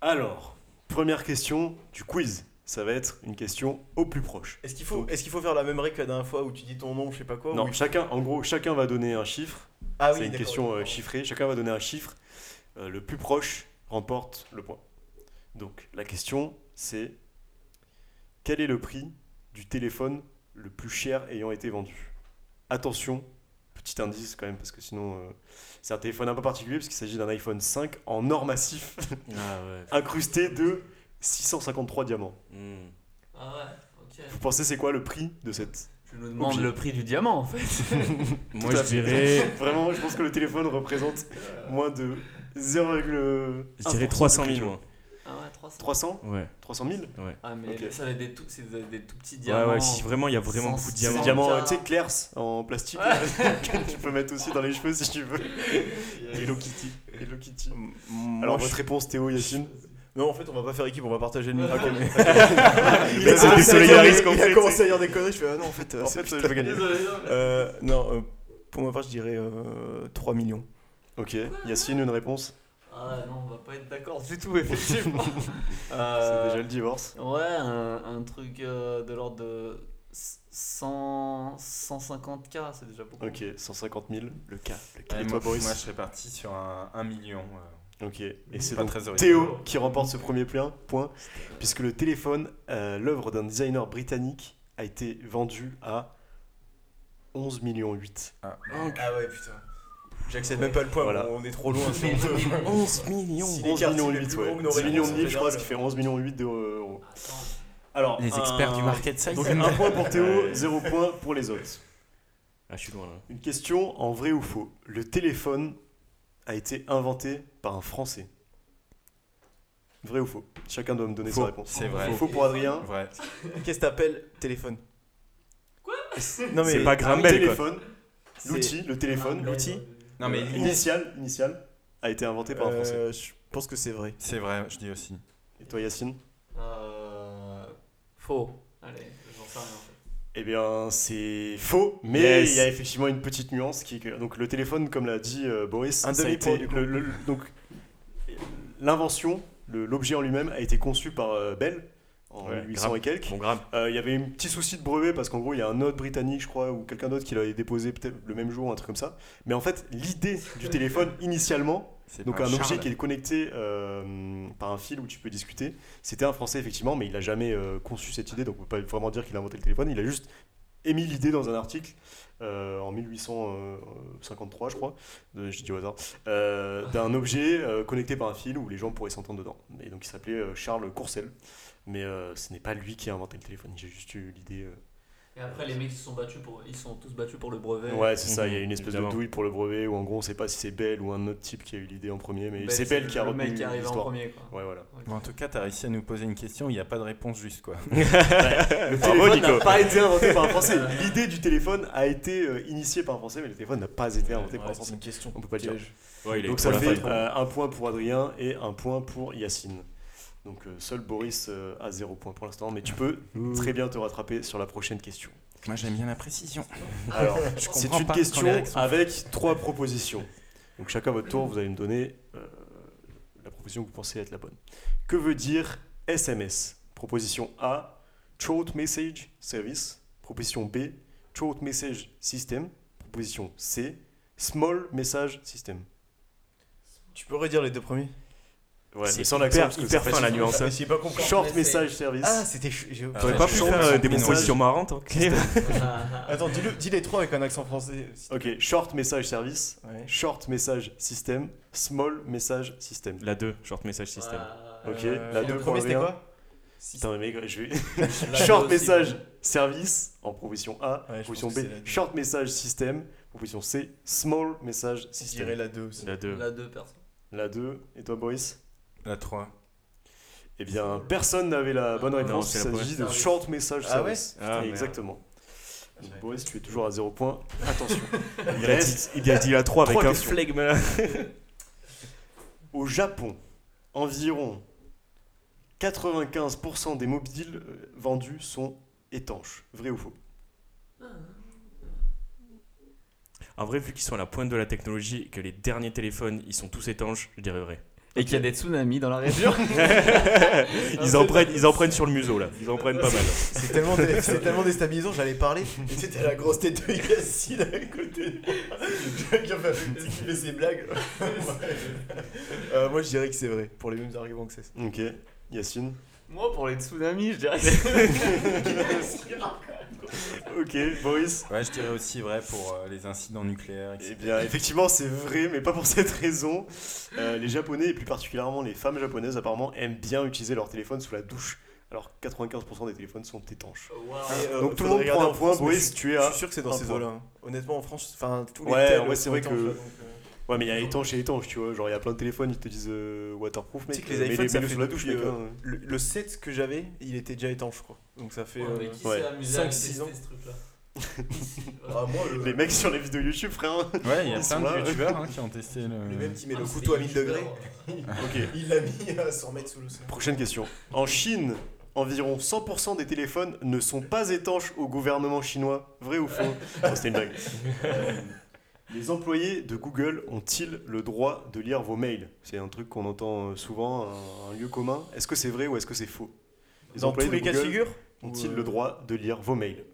S1: Alors, première question du quiz. Ça va être une question au plus proche.
S3: Est-ce qu'il faut, est-ce qu'il faut faire la même règle que la dernière fois où tu dis ton nom, je sais pas quoi
S1: Non,
S3: ou-
S1: chacun, en gros, chacun va donner un chiffre.
S3: Ah
S1: c'est
S3: oui,
S1: une question euh, chiffrée. Chacun va donner un chiffre. Euh, le plus proche remporte le point. Donc, la question, c'est quel est le prix du téléphone le plus cher ayant été vendu? Attention, petit indice quand même, parce que sinon, euh, c'est un téléphone un peu particulier, parce qu'il s'agit d'un iPhone 5 en or massif,
S5: Ah ouais.
S1: incrusté de 653 diamants.
S5: Hmm.
S4: Ah ouais, ok.
S1: Vous pensez c'est quoi le prix de cette
S4: Tu nous demandes
S1: Objet.
S4: le prix du diamant en fait.
S5: Moi je dirais.
S1: Vraiment, je pense que le téléphone représente moins de 0,1%.
S5: Je dirais
S1: du
S5: 300
S1: prix,
S5: 000
S1: tu
S5: moi.
S4: Ah ouais, 300.
S1: 300
S5: Ouais.
S1: 300 000
S4: Ah mais
S1: Ok.
S4: ça va être des tout, c'est des, des tout petits
S5: Ouais,
S4: diamants.
S5: ouais, si vraiment il y a vraiment beaucoup de
S1: C'est des
S5: diamants.
S1: diamants, tu sais, clairs en plastique que tu peux mettre aussi dans les cheveux si tu veux. Hello Kitty. Hello Kitty.
S3: Moi,
S1: Alors,
S3: je-
S1: votre réponse, Théo, Yacine
S3: Non, en fait, on va pas faire équipe, on va partager le micro.
S1: Ok.
S3: mais-
S1: Il
S3: a commencé à dire-
S1: désolidarise
S3: il a commencé à dire des conneries, je fais ah non, en fait, euh,
S1: En
S3: c'est
S1: fait, je vais gagner.
S3: Euh, non, euh, pour ma part, je dirais euh, 3 millions.
S1: Ok, Yacine, une réponse
S4: Ah non, on va pas être d'accord du tout, effectivement.
S1: C'est déjà le divorce.
S4: Ouais, un, un truc euh, de l'ordre de 100, 150k, c'est déjà beaucoup.
S1: Ok, 150 000, le.
S2: Allez,
S1: Et
S2: moi,
S1: toi, Boris
S2: moi, je serais parti sur un, un million.
S1: Ok, et c'est donc. Théo qui remporte ce premier point, point puisque le téléphone, euh, l'œuvre d'un designer britannique, a été vendu à 11 millions 8.
S2: Ah.
S3: Ah ouais, putain. J'accède même pas le point,
S1: Voilà.
S3: on est trop loin.
S4: Mais-
S5: 11 millions.
S3: Si
S1: 11
S3: l'écart,
S1: millions
S3: c'est le
S1: 8,
S3: plus
S1: ouais.
S3: gros que nos
S1: 10 millions de
S3: réponses,
S1: livres, je crois,
S3: ça
S1: ce qui
S3: fait
S1: fait 11 millions 8 d'euros. Alors,
S5: Les experts
S1: un-
S5: du market size.
S1: Donc un point pour Théo,
S5: Ouais.
S1: 0 point pour les autres.
S5: Ah, je suis loin là.
S1: Une question en vrai ou faux. Le téléphone a été inventé par un Français. Vrai ou faux? Chacun doit me donner
S2: Faux.
S1: sa réponse.
S2: C'est vrai.
S1: Faux pour Adrien.
S2: Vrai.
S3: Qu'est-ce que t'appelles téléphone? Quoi? Non
S5: C'est
S3: mais
S5: pas
S1: Le
S5: Graham Bell quoi.
S1: téléphone, l'outil, le téléphone,
S3: l'outil
S2: Non, mais
S1: euh, initial, initial, a été inventé par un Français.
S3: Euh, je pense que c'est vrai.
S2: c'est vrai, je dis aussi.
S1: Et toi, Yacine?
S4: Euh, Faux. Allez, j'en sais rien en fait.
S1: Eh bien, c'est faux, mais
S5: Yes.
S1: il y a effectivement une petite nuance qui est que donc le téléphone, comme l'a dit euh, Boris,
S3: Un
S1: ça a
S3: demi-point,
S1: été
S3: du coup.
S1: le- le- donc l'invention, l'objet en lui-même, a été conçu par euh, Bell en
S5: Ouais,
S1: 1800
S5: grave.
S1: et quelques.
S5: Bon.
S1: Euh, Il y avait un petit souci de brevet parce qu'en gros, il y a un autre britannique, je crois, ou quelqu'un d'autre qui l'avait déposé peut-être le même jour, un truc comme ça. Mais en fait, l'idée du téléphone, initialement, donc un objet qui est connecté euh, par un fil où tu peux discuter, c'était un Français effectivement, mais il n'a jamais euh, conçu cette idée, donc on peut pas vraiment dire qu'il a inventé le téléphone. Il a juste émis l'idée dans un article euh, en 1853, je crois, de, je dis au hasard, d'un objet connecté par un fil où les gens pourraient s'entendre dedans. Et donc il s'appelait Charles Courcel. Mais ce n'est pas lui qui a inventé le téléphone, j'ai juste eu l'idée.
S4: Et après, les mecs, ils se sont battus pour, ils sont tous battus pour le brevet.
S1: Ouais, c'est ça,
S5: Mhm,
S1: il y a une espèce
S5: évidemment.
S1: de douille pour le brevet où en gros on sait pas si c'est Bell ou un autre type qui a eu l'idée en premier, mais c'est Bell qui a
S4: le mec qui arrive en premier, quoi.
S1: Ouais, voilà.
S2: Bon, en tout cas, tu as réussi à nous poser une question, il n'y a pas de réponse juste quoi.
S1: Le
S5: Bravo,
S1: téléphone n'a pas été inventé par un Français. L'idée du téléphone a été euh, initiée par un Français, mais le téléphone n'a pas été inventé par un
S3: Ouais, c'est
S1: Français.
S3: une question.
S1: On peut pas le dire.
S5: Ouais,
S1: Donc ça fait euh, un point pour Adrien et un point pour Yacine. Donc euh, seul Boris euh, a zéro point pour l'instant, mais tu peux très bien te rattraper sur la prochaine question.
S2: Moi j'aime bien la précision.
S1: Alors, c'est une
S2: pas
S1: question avec trois propositions. Donc chacun à votre tour, vous allez me donner euh, la proposition que vous pensez être la bonne. Que veut dire SMS Proposition A, Short Message Service. Proposition B, Short Message System. Proposition C, Small Message System.
S3: Tu peux redire les deux premiers?
S1: Ouais,
S5: C'est
S1: sans l'accent, parce que
S5: hyper fin, la nuance, hein.
S3: J'ai pas compris.
S1: Short Message Service.
S3: Ah, c'était.
S2: Ah,
S5: T'aurais
S2: ouais,
S5: pas pu faire euh, des propositions marrantes hein
S1: Ah,
S3: Attends, dis-le- dis les trois avec un accent français.
S1: Ok, Short Message Service. Short Message System, Small Message System.
S5: La 2, short message system.
S1: Ok,
S3: Euh,
S1: la
S3: et
S1: deux
S3: le
S1: pour
S3: premier c'était quoi
S1: Putain, mais je vais. Short Message. Service en proposition A, proposition B. Short Message System, proposition C, Small Message
S3: Je dirais
S1: System.
S3: la 2 aussi.
S5: La 2.
S4: La deux personnes.
S1: La 2, et toi Boris?
S2: La 3.
S1: Eh bien, personne n'avait la bonne
S4: Non,
S1: réponse,
S5: c'est
S1: il s'agit de
S4: première.
S1: Short Message
S3: Ah ouais
S1: Service.
S5: Ah, merde.
S1: Exactement. Donc, Boris, tu es toujours à 0 points. Attention. Il
S5: a,
S1: reste
S5: dit, il a dit la 3 avec un flegme.
S1: Au Japon, environ 95% des mobiles euh, vendus sont étanches. Vrai ou faux?
S5: En vrai, vu qu'ils sont à la pointe de la technologie et que les derniers téléphones ils sont tous étanches, je dirais vrai.
S4: Et qu'il y a des tsunamis dans la région.
S5: Ils en prennent, ils en prennent sur le museau là. Ils en prennent pas mal.
S3: C'est tellement, dé- c'est tellement déstabilisant, j'allais parler. Et c'était la grosse tête de Yacine à côté. Qui fait, qui fait ses blagues. Euh, moi je dirais que c'est vrai, pour les mêmes arguments que c'est.
S1: Ok. Yacine?
S4: Moi, pour les tsunamis, je dirais que c'est.
S1: Ok. Boris
S2: Ouais, je dirais aussi vrai pour euh, les incidents nucléaires. etc.
S1: Eh bien, effectivement, c'est vrai, mais pas pour cette raison. Euh, les Japonais, et plus particulièrement les femmes japonaises, apparemment, aiment bien utiliser leur téléphone sous la douche. Alors, 95% des téléphones sont étanches. Donc, tout le monde prend un point. Boris, tu es
S3: Je
S1: à.
S3: suis sûr que c'est dans ces eaux-là. hein. Honnêtement, en France, enfin, tous les
S1: Ouais, vrai, c'est vrai que-
S3: là, donc, euh,
S1: Ouais, mais il y a étanche et étanche, tu vois. Genre, il y a plein de téléphones, ils te disent euh, waterproof,
S3: Tu
S1: mec.
S3: sais que les
S1: euh, mais
S3: iPhones, ça fait
S1: sous la douche, mec.
S3: euh,
S1: hein.
S3: Le, le 7 que j'avais, il était déjà étanche, je crois. Donc ça fait.
S4: Ouais,
S3: euh,
S4: mais qui
S1: ouais.
S4: s'est amusé à
S3: 5-6
S4: tester
S3: ans.
S4: ce
S3: ah, moi, le,
S1: Les mecs sur les vidéos YouTube, frère.
S2: Ouais, il y a plein de youtubeurs hein, qui ont testé le.
S3: le même qui met
S4: Ah,
S3: le couteau à
S4: des
S3: 1000 degrés.
S1: Ok.
S3: il l'a mis à 100 mètres sous le sol.
S1: Prochaine question. En Chine, environ 100% des téléphones ne sont pas étanches au gouvernement chinois. Vrai ou faux? Non, C'était une blague. Les employés de Google ont-ils le droit de lire vos mails? C'est un truc qu'on entend euh, souvent, un, un lieu commun. Est-ce que c'est vrai ou est-ce que c'est faux? Les
S3: Dans
S1: employés
S3: tous les
S1: de
S3: cas de
S1: Google
S3: figure
S1: ont-ils
S3: ou, euh,
S1: le droit de lire vos mails?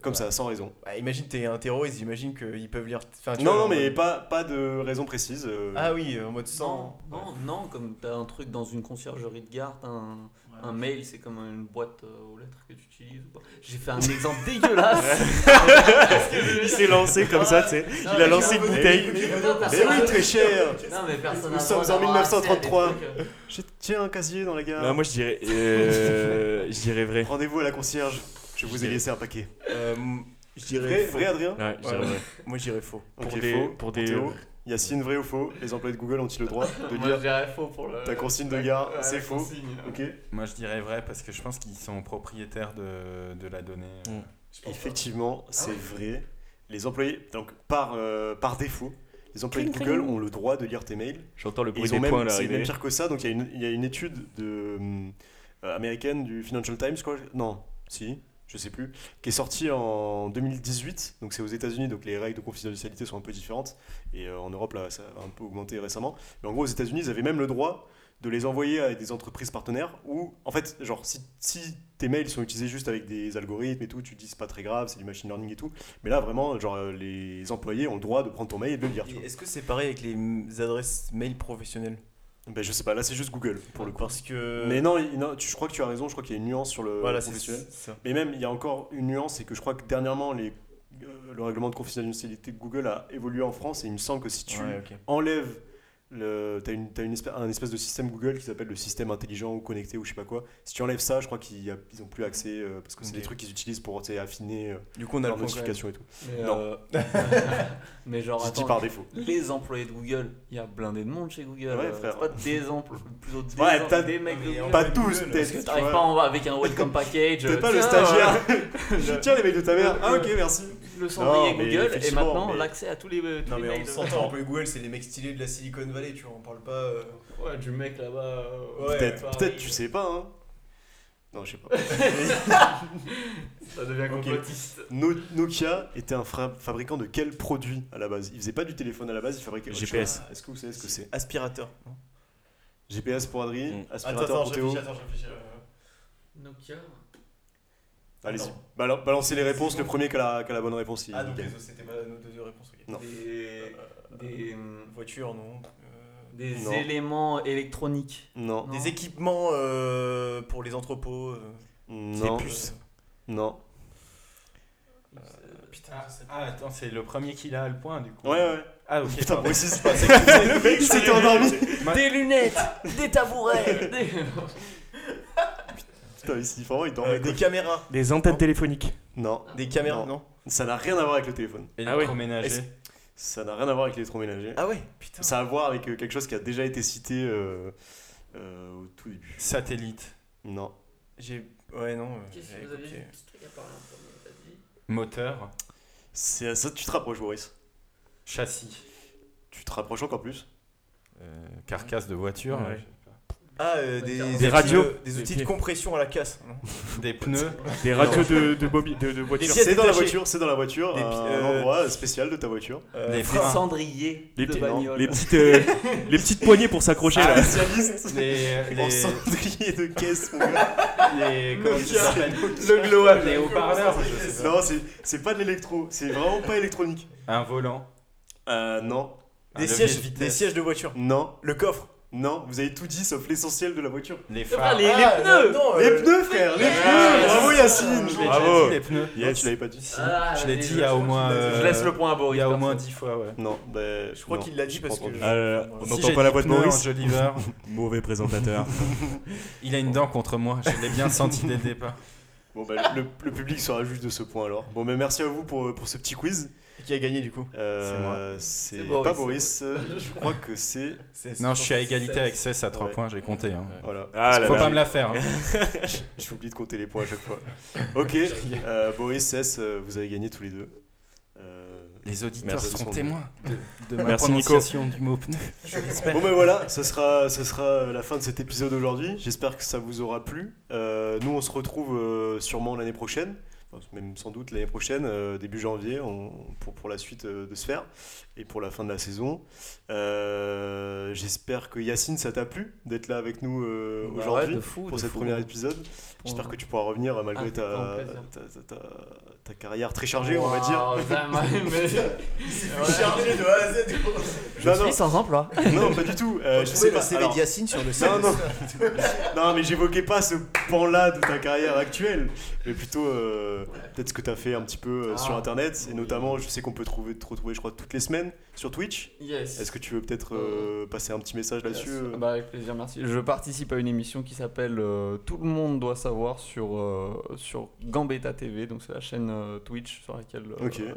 S1: Comme ça, sans raison.
S3: Bah, imagine, t'es un terroriste, j'imagine qu'ils peuvent lire. enfin, tu
S1: Non,
S3: vois,
S1: non, mais
S3: mode-
S1: pas, pas de raison précise. euh,
S3: Ah oui, en mode
S4: Non,
S3: sang.
S4: non, non, comme t'as un truc dans une conciergerie de gare, t'as un, un mail, c'est comme une boîte euh, aux lettres que tu utilises. ou pas? J'ai fait un exemple dégueulasse.
S5: Il s'est lancé comme ça, tu sais.
S4: Non,
S5: Il a
S4: mais
S5: lancé une
S4: mais-
S5: bouteille.
S4: mais
S1: Mais
S4: personne
S1: oui,
S4: n'a-
S1: très cher
S4: Non, mais personne
S1: Nous
S4: n'a
S1: sommes
S4: droit
S1: en
S4: d'avoir accès à des
S1: 1933.
S4: trucs, euh,
S1: J'ai- Tiens, un casier dans la gare.
S5: Non, moi je dirais, euh, je dirais vrai.
S1: Rendez-vous à la concierge. Je vous ai laissé un paquet.
S3: Euh, je dirais.
S1: Vrai,
S3: faux.
S1: vrai Adrien?
S5: Ouais, je
S3: Ouais,
S5: dirais
S3: ouais.
S5: vrai.
S3: Moi, je dirais faux.
S1: Ok,
S5: Pour des-
S1: faux.
S5: pour des-
S1: Théo? Yacine, vrai ou faux Les employés de Google ont-ils le droit de
S4: Moi, je
S1: lire
S4: dirais faux pour le.
S1: ta consigne de gare
S4: Ouais,
S1: C'est faux. Ok.
S2: Moi, je dirais vrai parce que je pense qu'ils sont propriétaires de, de la donnée.
S3: Mm.
S1: Effectivement, c'est
S4: ouais.
S1: vrai. Les employés, donc par, euh, par défaut, les employés de Google ont le droit de lire tes mails.
S5: J'entends le bruit
S1: ils ont
S5: des
S1: même,
S5: points là
S1: c'est même pire que ça. Donc il y, a une- il y a une étude de, euh, américaine du Financial Times, quoi. Non, si. Je sais plus, qui est sorti en 2018. Donc c'est aux États-Unis, donc les règles de confidentialité sont un peu différentes. Et euh, en Europe, là, ça a un peu augmenté récemment. Mais en gros, aux États-Unis, ils avaient même le droit de les envoyer à des entreprises partenaires où, en fait, genre, si, si tes mails sont utilisés juste avec des algorithmes et tout, tu te dis c'est pas très grave, c'est du machine learning et tout. Mais là, vraiment, genre, euh, les employés ont le droit de prendre ton mail et de le lire.
S3: Est-ce que c'est pareil avec les adresses mail professionnelles?
S1: Ben, je sais pas, là, c'est juste Google pour le coup.
S3: Parce que.
S1: Mais non, il- non, tu- je crois que tu as raison, je crois qu'il y a une nuance sur le
S3: voilà,
S1: professionnel.
S3: ça.
S1: Mais même, il y a encore une nuance, c'est que je crois que dernièrement, les, euh, le règlement de confidentialité de Google a évolué en France et il me semble que si tu
S3: Ouais,
S1: enlèves le, t'as une, espèce, un espèce de système Google qui s'appelle le système intelligent ou connecté ou je sais pas quoi. Si tu enlèves ça, je crois qu'ils y a- ils ont plus accès euh, parce que c'est des trucs qu'ils utilisent pour tu affiner euh,
S3: Du coup, on a
S1: leurs
S3: le point quand même.
S1: notifications et tout.
S4: Mais,
S1: Non.
S4: euh, mais genre,
S1: Je dis
S4: attends,
S1: par défaut.
S4: les employés de Google, il y a blindé de monde chez Google.
S1: Ouais,
S4: euh,
S1: frère.
S4: c'est pas des employés, plutôt des,
S1: Ouais,
S4: des mecs de Google.
S1: Pas tous, peut-être.
S4: Parce que
S1: tu
S4: t'arrives pas en- avec un welcome package.
S1: T'es pas le stagiaire.
S4: euh,
S1: Tiens les mails de ta mère. Ah ok, merci.
S4: le
S1: mais
S4: Google et maintenant
S1: mais-
S4: l'accès à tous les,
S3: Non, mais on
S4: de-
S3: s'entend Google, c'est les mecs stylés de la Silicon Valley, tu vois, on parle pas. euh,
S4: Ouais, du mec là-bas. euh,
S3: Ouais,
S1: peut-être,
S4: Paris.
S1: peut-être, tu sais pas. Hein. Non, je sais pas.
S4: Ça devient
S1: Ok.
S4: complotiste.
S1: No- Nokia était un fra- fabricant de quel produit à la base? Il faisait pas du téléphone à la base, il fabriquait autre
S5: GPS.
S1: chose. Est-ce que vous savez ce que c'est?
S3: Aspirateur. non?
S1: GPS pour Adri,
S5: Mm.
S1: aspirateur pour Théo.
S3: attends, je réfléchis. euh,
S4: Nokia.
S1: Allez-y,
S3: Attends.
S1: Bala- balancez les réponses. Le premier qui a la, qui a la bonne réponse, il
S3: Ah, donc
S1: gagne.
S3: les autres, c'était pas nos deux réponses, ok.
S1: Non.
S3: Des.
S4: Des,
S3: Voitures, non. Euh,
S4: des
S1: Non.
S4: éléments électroniques.
S1: Non,
S4: Non.
S3: Des équipements euh, pour les entrepôts. euh,
S1: non,
S5: puces.
S1: non.
S3: Putain,
S2: Ah, ah, attends, c'est le premier qui a le point du coup.
S1: Ouais, ouais.
S2: Ah, ok.
S1: Putain, moi aussi, c'est pas Le mec, s'était endormi.
S4: Des lunettes, des tabourets. des-
S1: Putain, ici, vraiment, il
S3: Euh,
S1: dormait.
S3: des caméras.
S5: Des antennes téléphoniques.
S1: Non,
S3: Des caméras,
S1: Non.
S3: non
S1: ça n'a rien à voir avec le téléphone.
S2: Électroménager.
S1: Est-ce- Ça n'a rien à voir avec l'électroménager.
S3: Ah ouais, putain.
S1: Ça a à voir avec euh, quelque chose qui a déjà été cité euh, euh, au tout début.
S2: Satellite.
S1: Non.
S3: J'ai. Ouais, non.
S4: Qu'est-ce que vous avez vu Petit truc à parler en premier, t'as dit
S2: Moteur.
S1: C'est à ça que tu te rapproches, Boris.
S2: Châssis.
S1: Tu te rapproches encore plus?
S2: Euh, carcasse de voiture.
S5: Ouais.
S3: Ah, euh, des,
S5: radios.
S3: de- Des
S5: Des
S3: outils de compression à la casse. non
S2: Des pneus.
S5: Des radios de, de, bobi- de, de voiture.
S3: pièces
S1: C'est dans la voiture, c'est dans la voiture,
S3: Des pi-
S1: un
S3: euh,
S1: endroit spécial de ta voiture.
S3: Euh,
S2: Des
S4: cendriers
S5: Les
S4: de bagnole.
S5: Les petites, euh, les petites poignées pour s'accrocher là.
S1: Spécialiste
S2: Les, les,
S1: cendrier de caisse, mon gars.
S2: les,
S3: Le glow
S2: Les haut-parleurs.
S1: Non, c'est- c'est pas de l'électro, c'est vraiment pas électronique.
S2: Un volant.
S1: Euh, non,
S3: Des sièges, des sièges de voiture.
S1: non,
S3: Le coffre.
S1: Non, vous avez tout dit sauf l'essentiel de la voiture.
S2: Les
S4: Enfin,
S2: phares.
S4: les, les
S3: Ah,
S4: pneus
S3: non,
S1: Les
S3: euh,
S1: pneus, frère, les
S2: Ah,
S1: pneus Bravo
S2: yes.
S1: Yacine
S2: Je l'ai déjà dit, les pneus.
S1: Non, tu l'avais pas dit.
S4: Ah,
S2: Je l'ai dit il y a au moins.
S3: Je
S2: euh,
S4: laisse le point à Boris.
S2: Il y a au moins 10 fois, ouais.
S1: Non, bah,
S3: Je crois qu'il l'a dit parce que.
S5: Ah là, on n'entend pas la voix de.
S2: Angeliver,
S5: Mauvais présentateur.
S2: il a une dent contre moi. Je l'ai bien senti dès le départ.
S1: Bon, bah, le, le public sera juste de ce point alors. Bon, mais merci à vous pour, pour ce petit quiz.
S3: Qui a gagné du coup
S1: Euh, C'est
S4: C'est Boris.
S1: pas Boris, je crois que c'est.
S2: Non, je suis à égalité avec Cess à 3
S1: Ouais.
S2: points, j'ai compté. hein.
S1: Voilà.
S5: Ah là
S2: Faut
S5: là.
S2: pas me la faire. hein.
S1: J'oublie de compter les points à chaque fois. Ok, euh, Boris, Cess, euh, vous avez gagné tous les deux. Euh,
S2: Les auditeurs
S1: Merci.
S2: seront témoins de, de ma
S5: Merci, Nico.
S2: prononciation du mot pneu. Je l'espère.
S1: Bon ben voilà, ce sera, ce sera la fin de cet épisode aujourd'hui. J'espère que ça vous aura plu. Euh, nous on se retrouve euh, sûrement l'année prochaine, même sans doute l'année prochaine, euh, début janvier, on- pour, pour la suite euh, de Sphère et pour la fin de la saison. Euh, J'espère que Yacine ça t'a plu d'être là avec nous euh,
S4: Bah
S1: aujourd'hui
S4: de
S1: pour
S4: de
S1: cet
S4: fou.
S1: premier épisode. J'espère que tu pourras revenir malgré
S4: Avec
S1: ta, ta, ta- ta- ta carrière très chargée, on va dire.
S4: Mais-
S3: Chargé de A à Z.
S4: Je
S1: Non,
S4: suis
S1: non.
S4: sans emploi.
S1: Non, pas du tout. Euh, je sais pas.
S3: CV
S1: Alors,
S3: d'Yacine sur le
S1: Non,
S3: site.
S1: non. non, mais j'évoquais pas ce pan-là de ta carrière actuelle, mais plutôt euh, peut-être ce que tu as fait un petit peu euh, sur
S4: Ah,
S1: internet. Et notamment, je sais qu'on peut trouver, te retrouver, je crois, toutes les semaines sur Twitch.
S4: Yes.
S1: Est-ce que tu veux peut-être euh, passer un petit message là-dessus
S4: Yes. Bah, avec plaisir, merci. Je participe à une émission qui s'appelle Tout le monde doit savoir sur, sur Gambetta TV, donc c'est la chaîne Twitch sur laquelle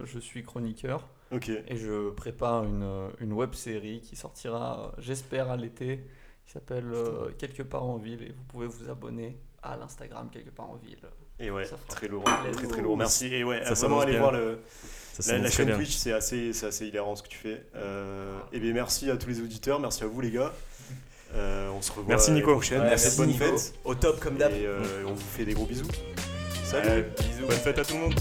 S4: je suis chroniqueur. Et je prépare une, une web série qui sortira, j'espère, à l'été, qui s'appelle Quelque part en ville. Et vous pouvez vous abonner à l'Instagram Quelque part en ville.
S1: Et ouais, très lourd, très très lourd. Merci. Et ouais,
S5: Ça
S1: vraiment aller
S5: bien.
S1: voir le,
S5: Ça
S1: la, chaîne
S5: bien.
S1: Twitch, c'est assez, c'est assez hilarant ce que tu fais. Euh, et bien merci à tous les auditeurs, merci à vous les gars. Euh, on se revoit
S5: Merci, Nico.
S1: prochaine.
S3: Ouais,
S1: Merci,
S3: merci,
S1: bonne
S3: Nico.
S1: fête.
S3: Au top comme d'hab.
S1: Et euh, on vous fait des gros bisous. Salut.
S5: Bisous. Bonne fête à tout le monde.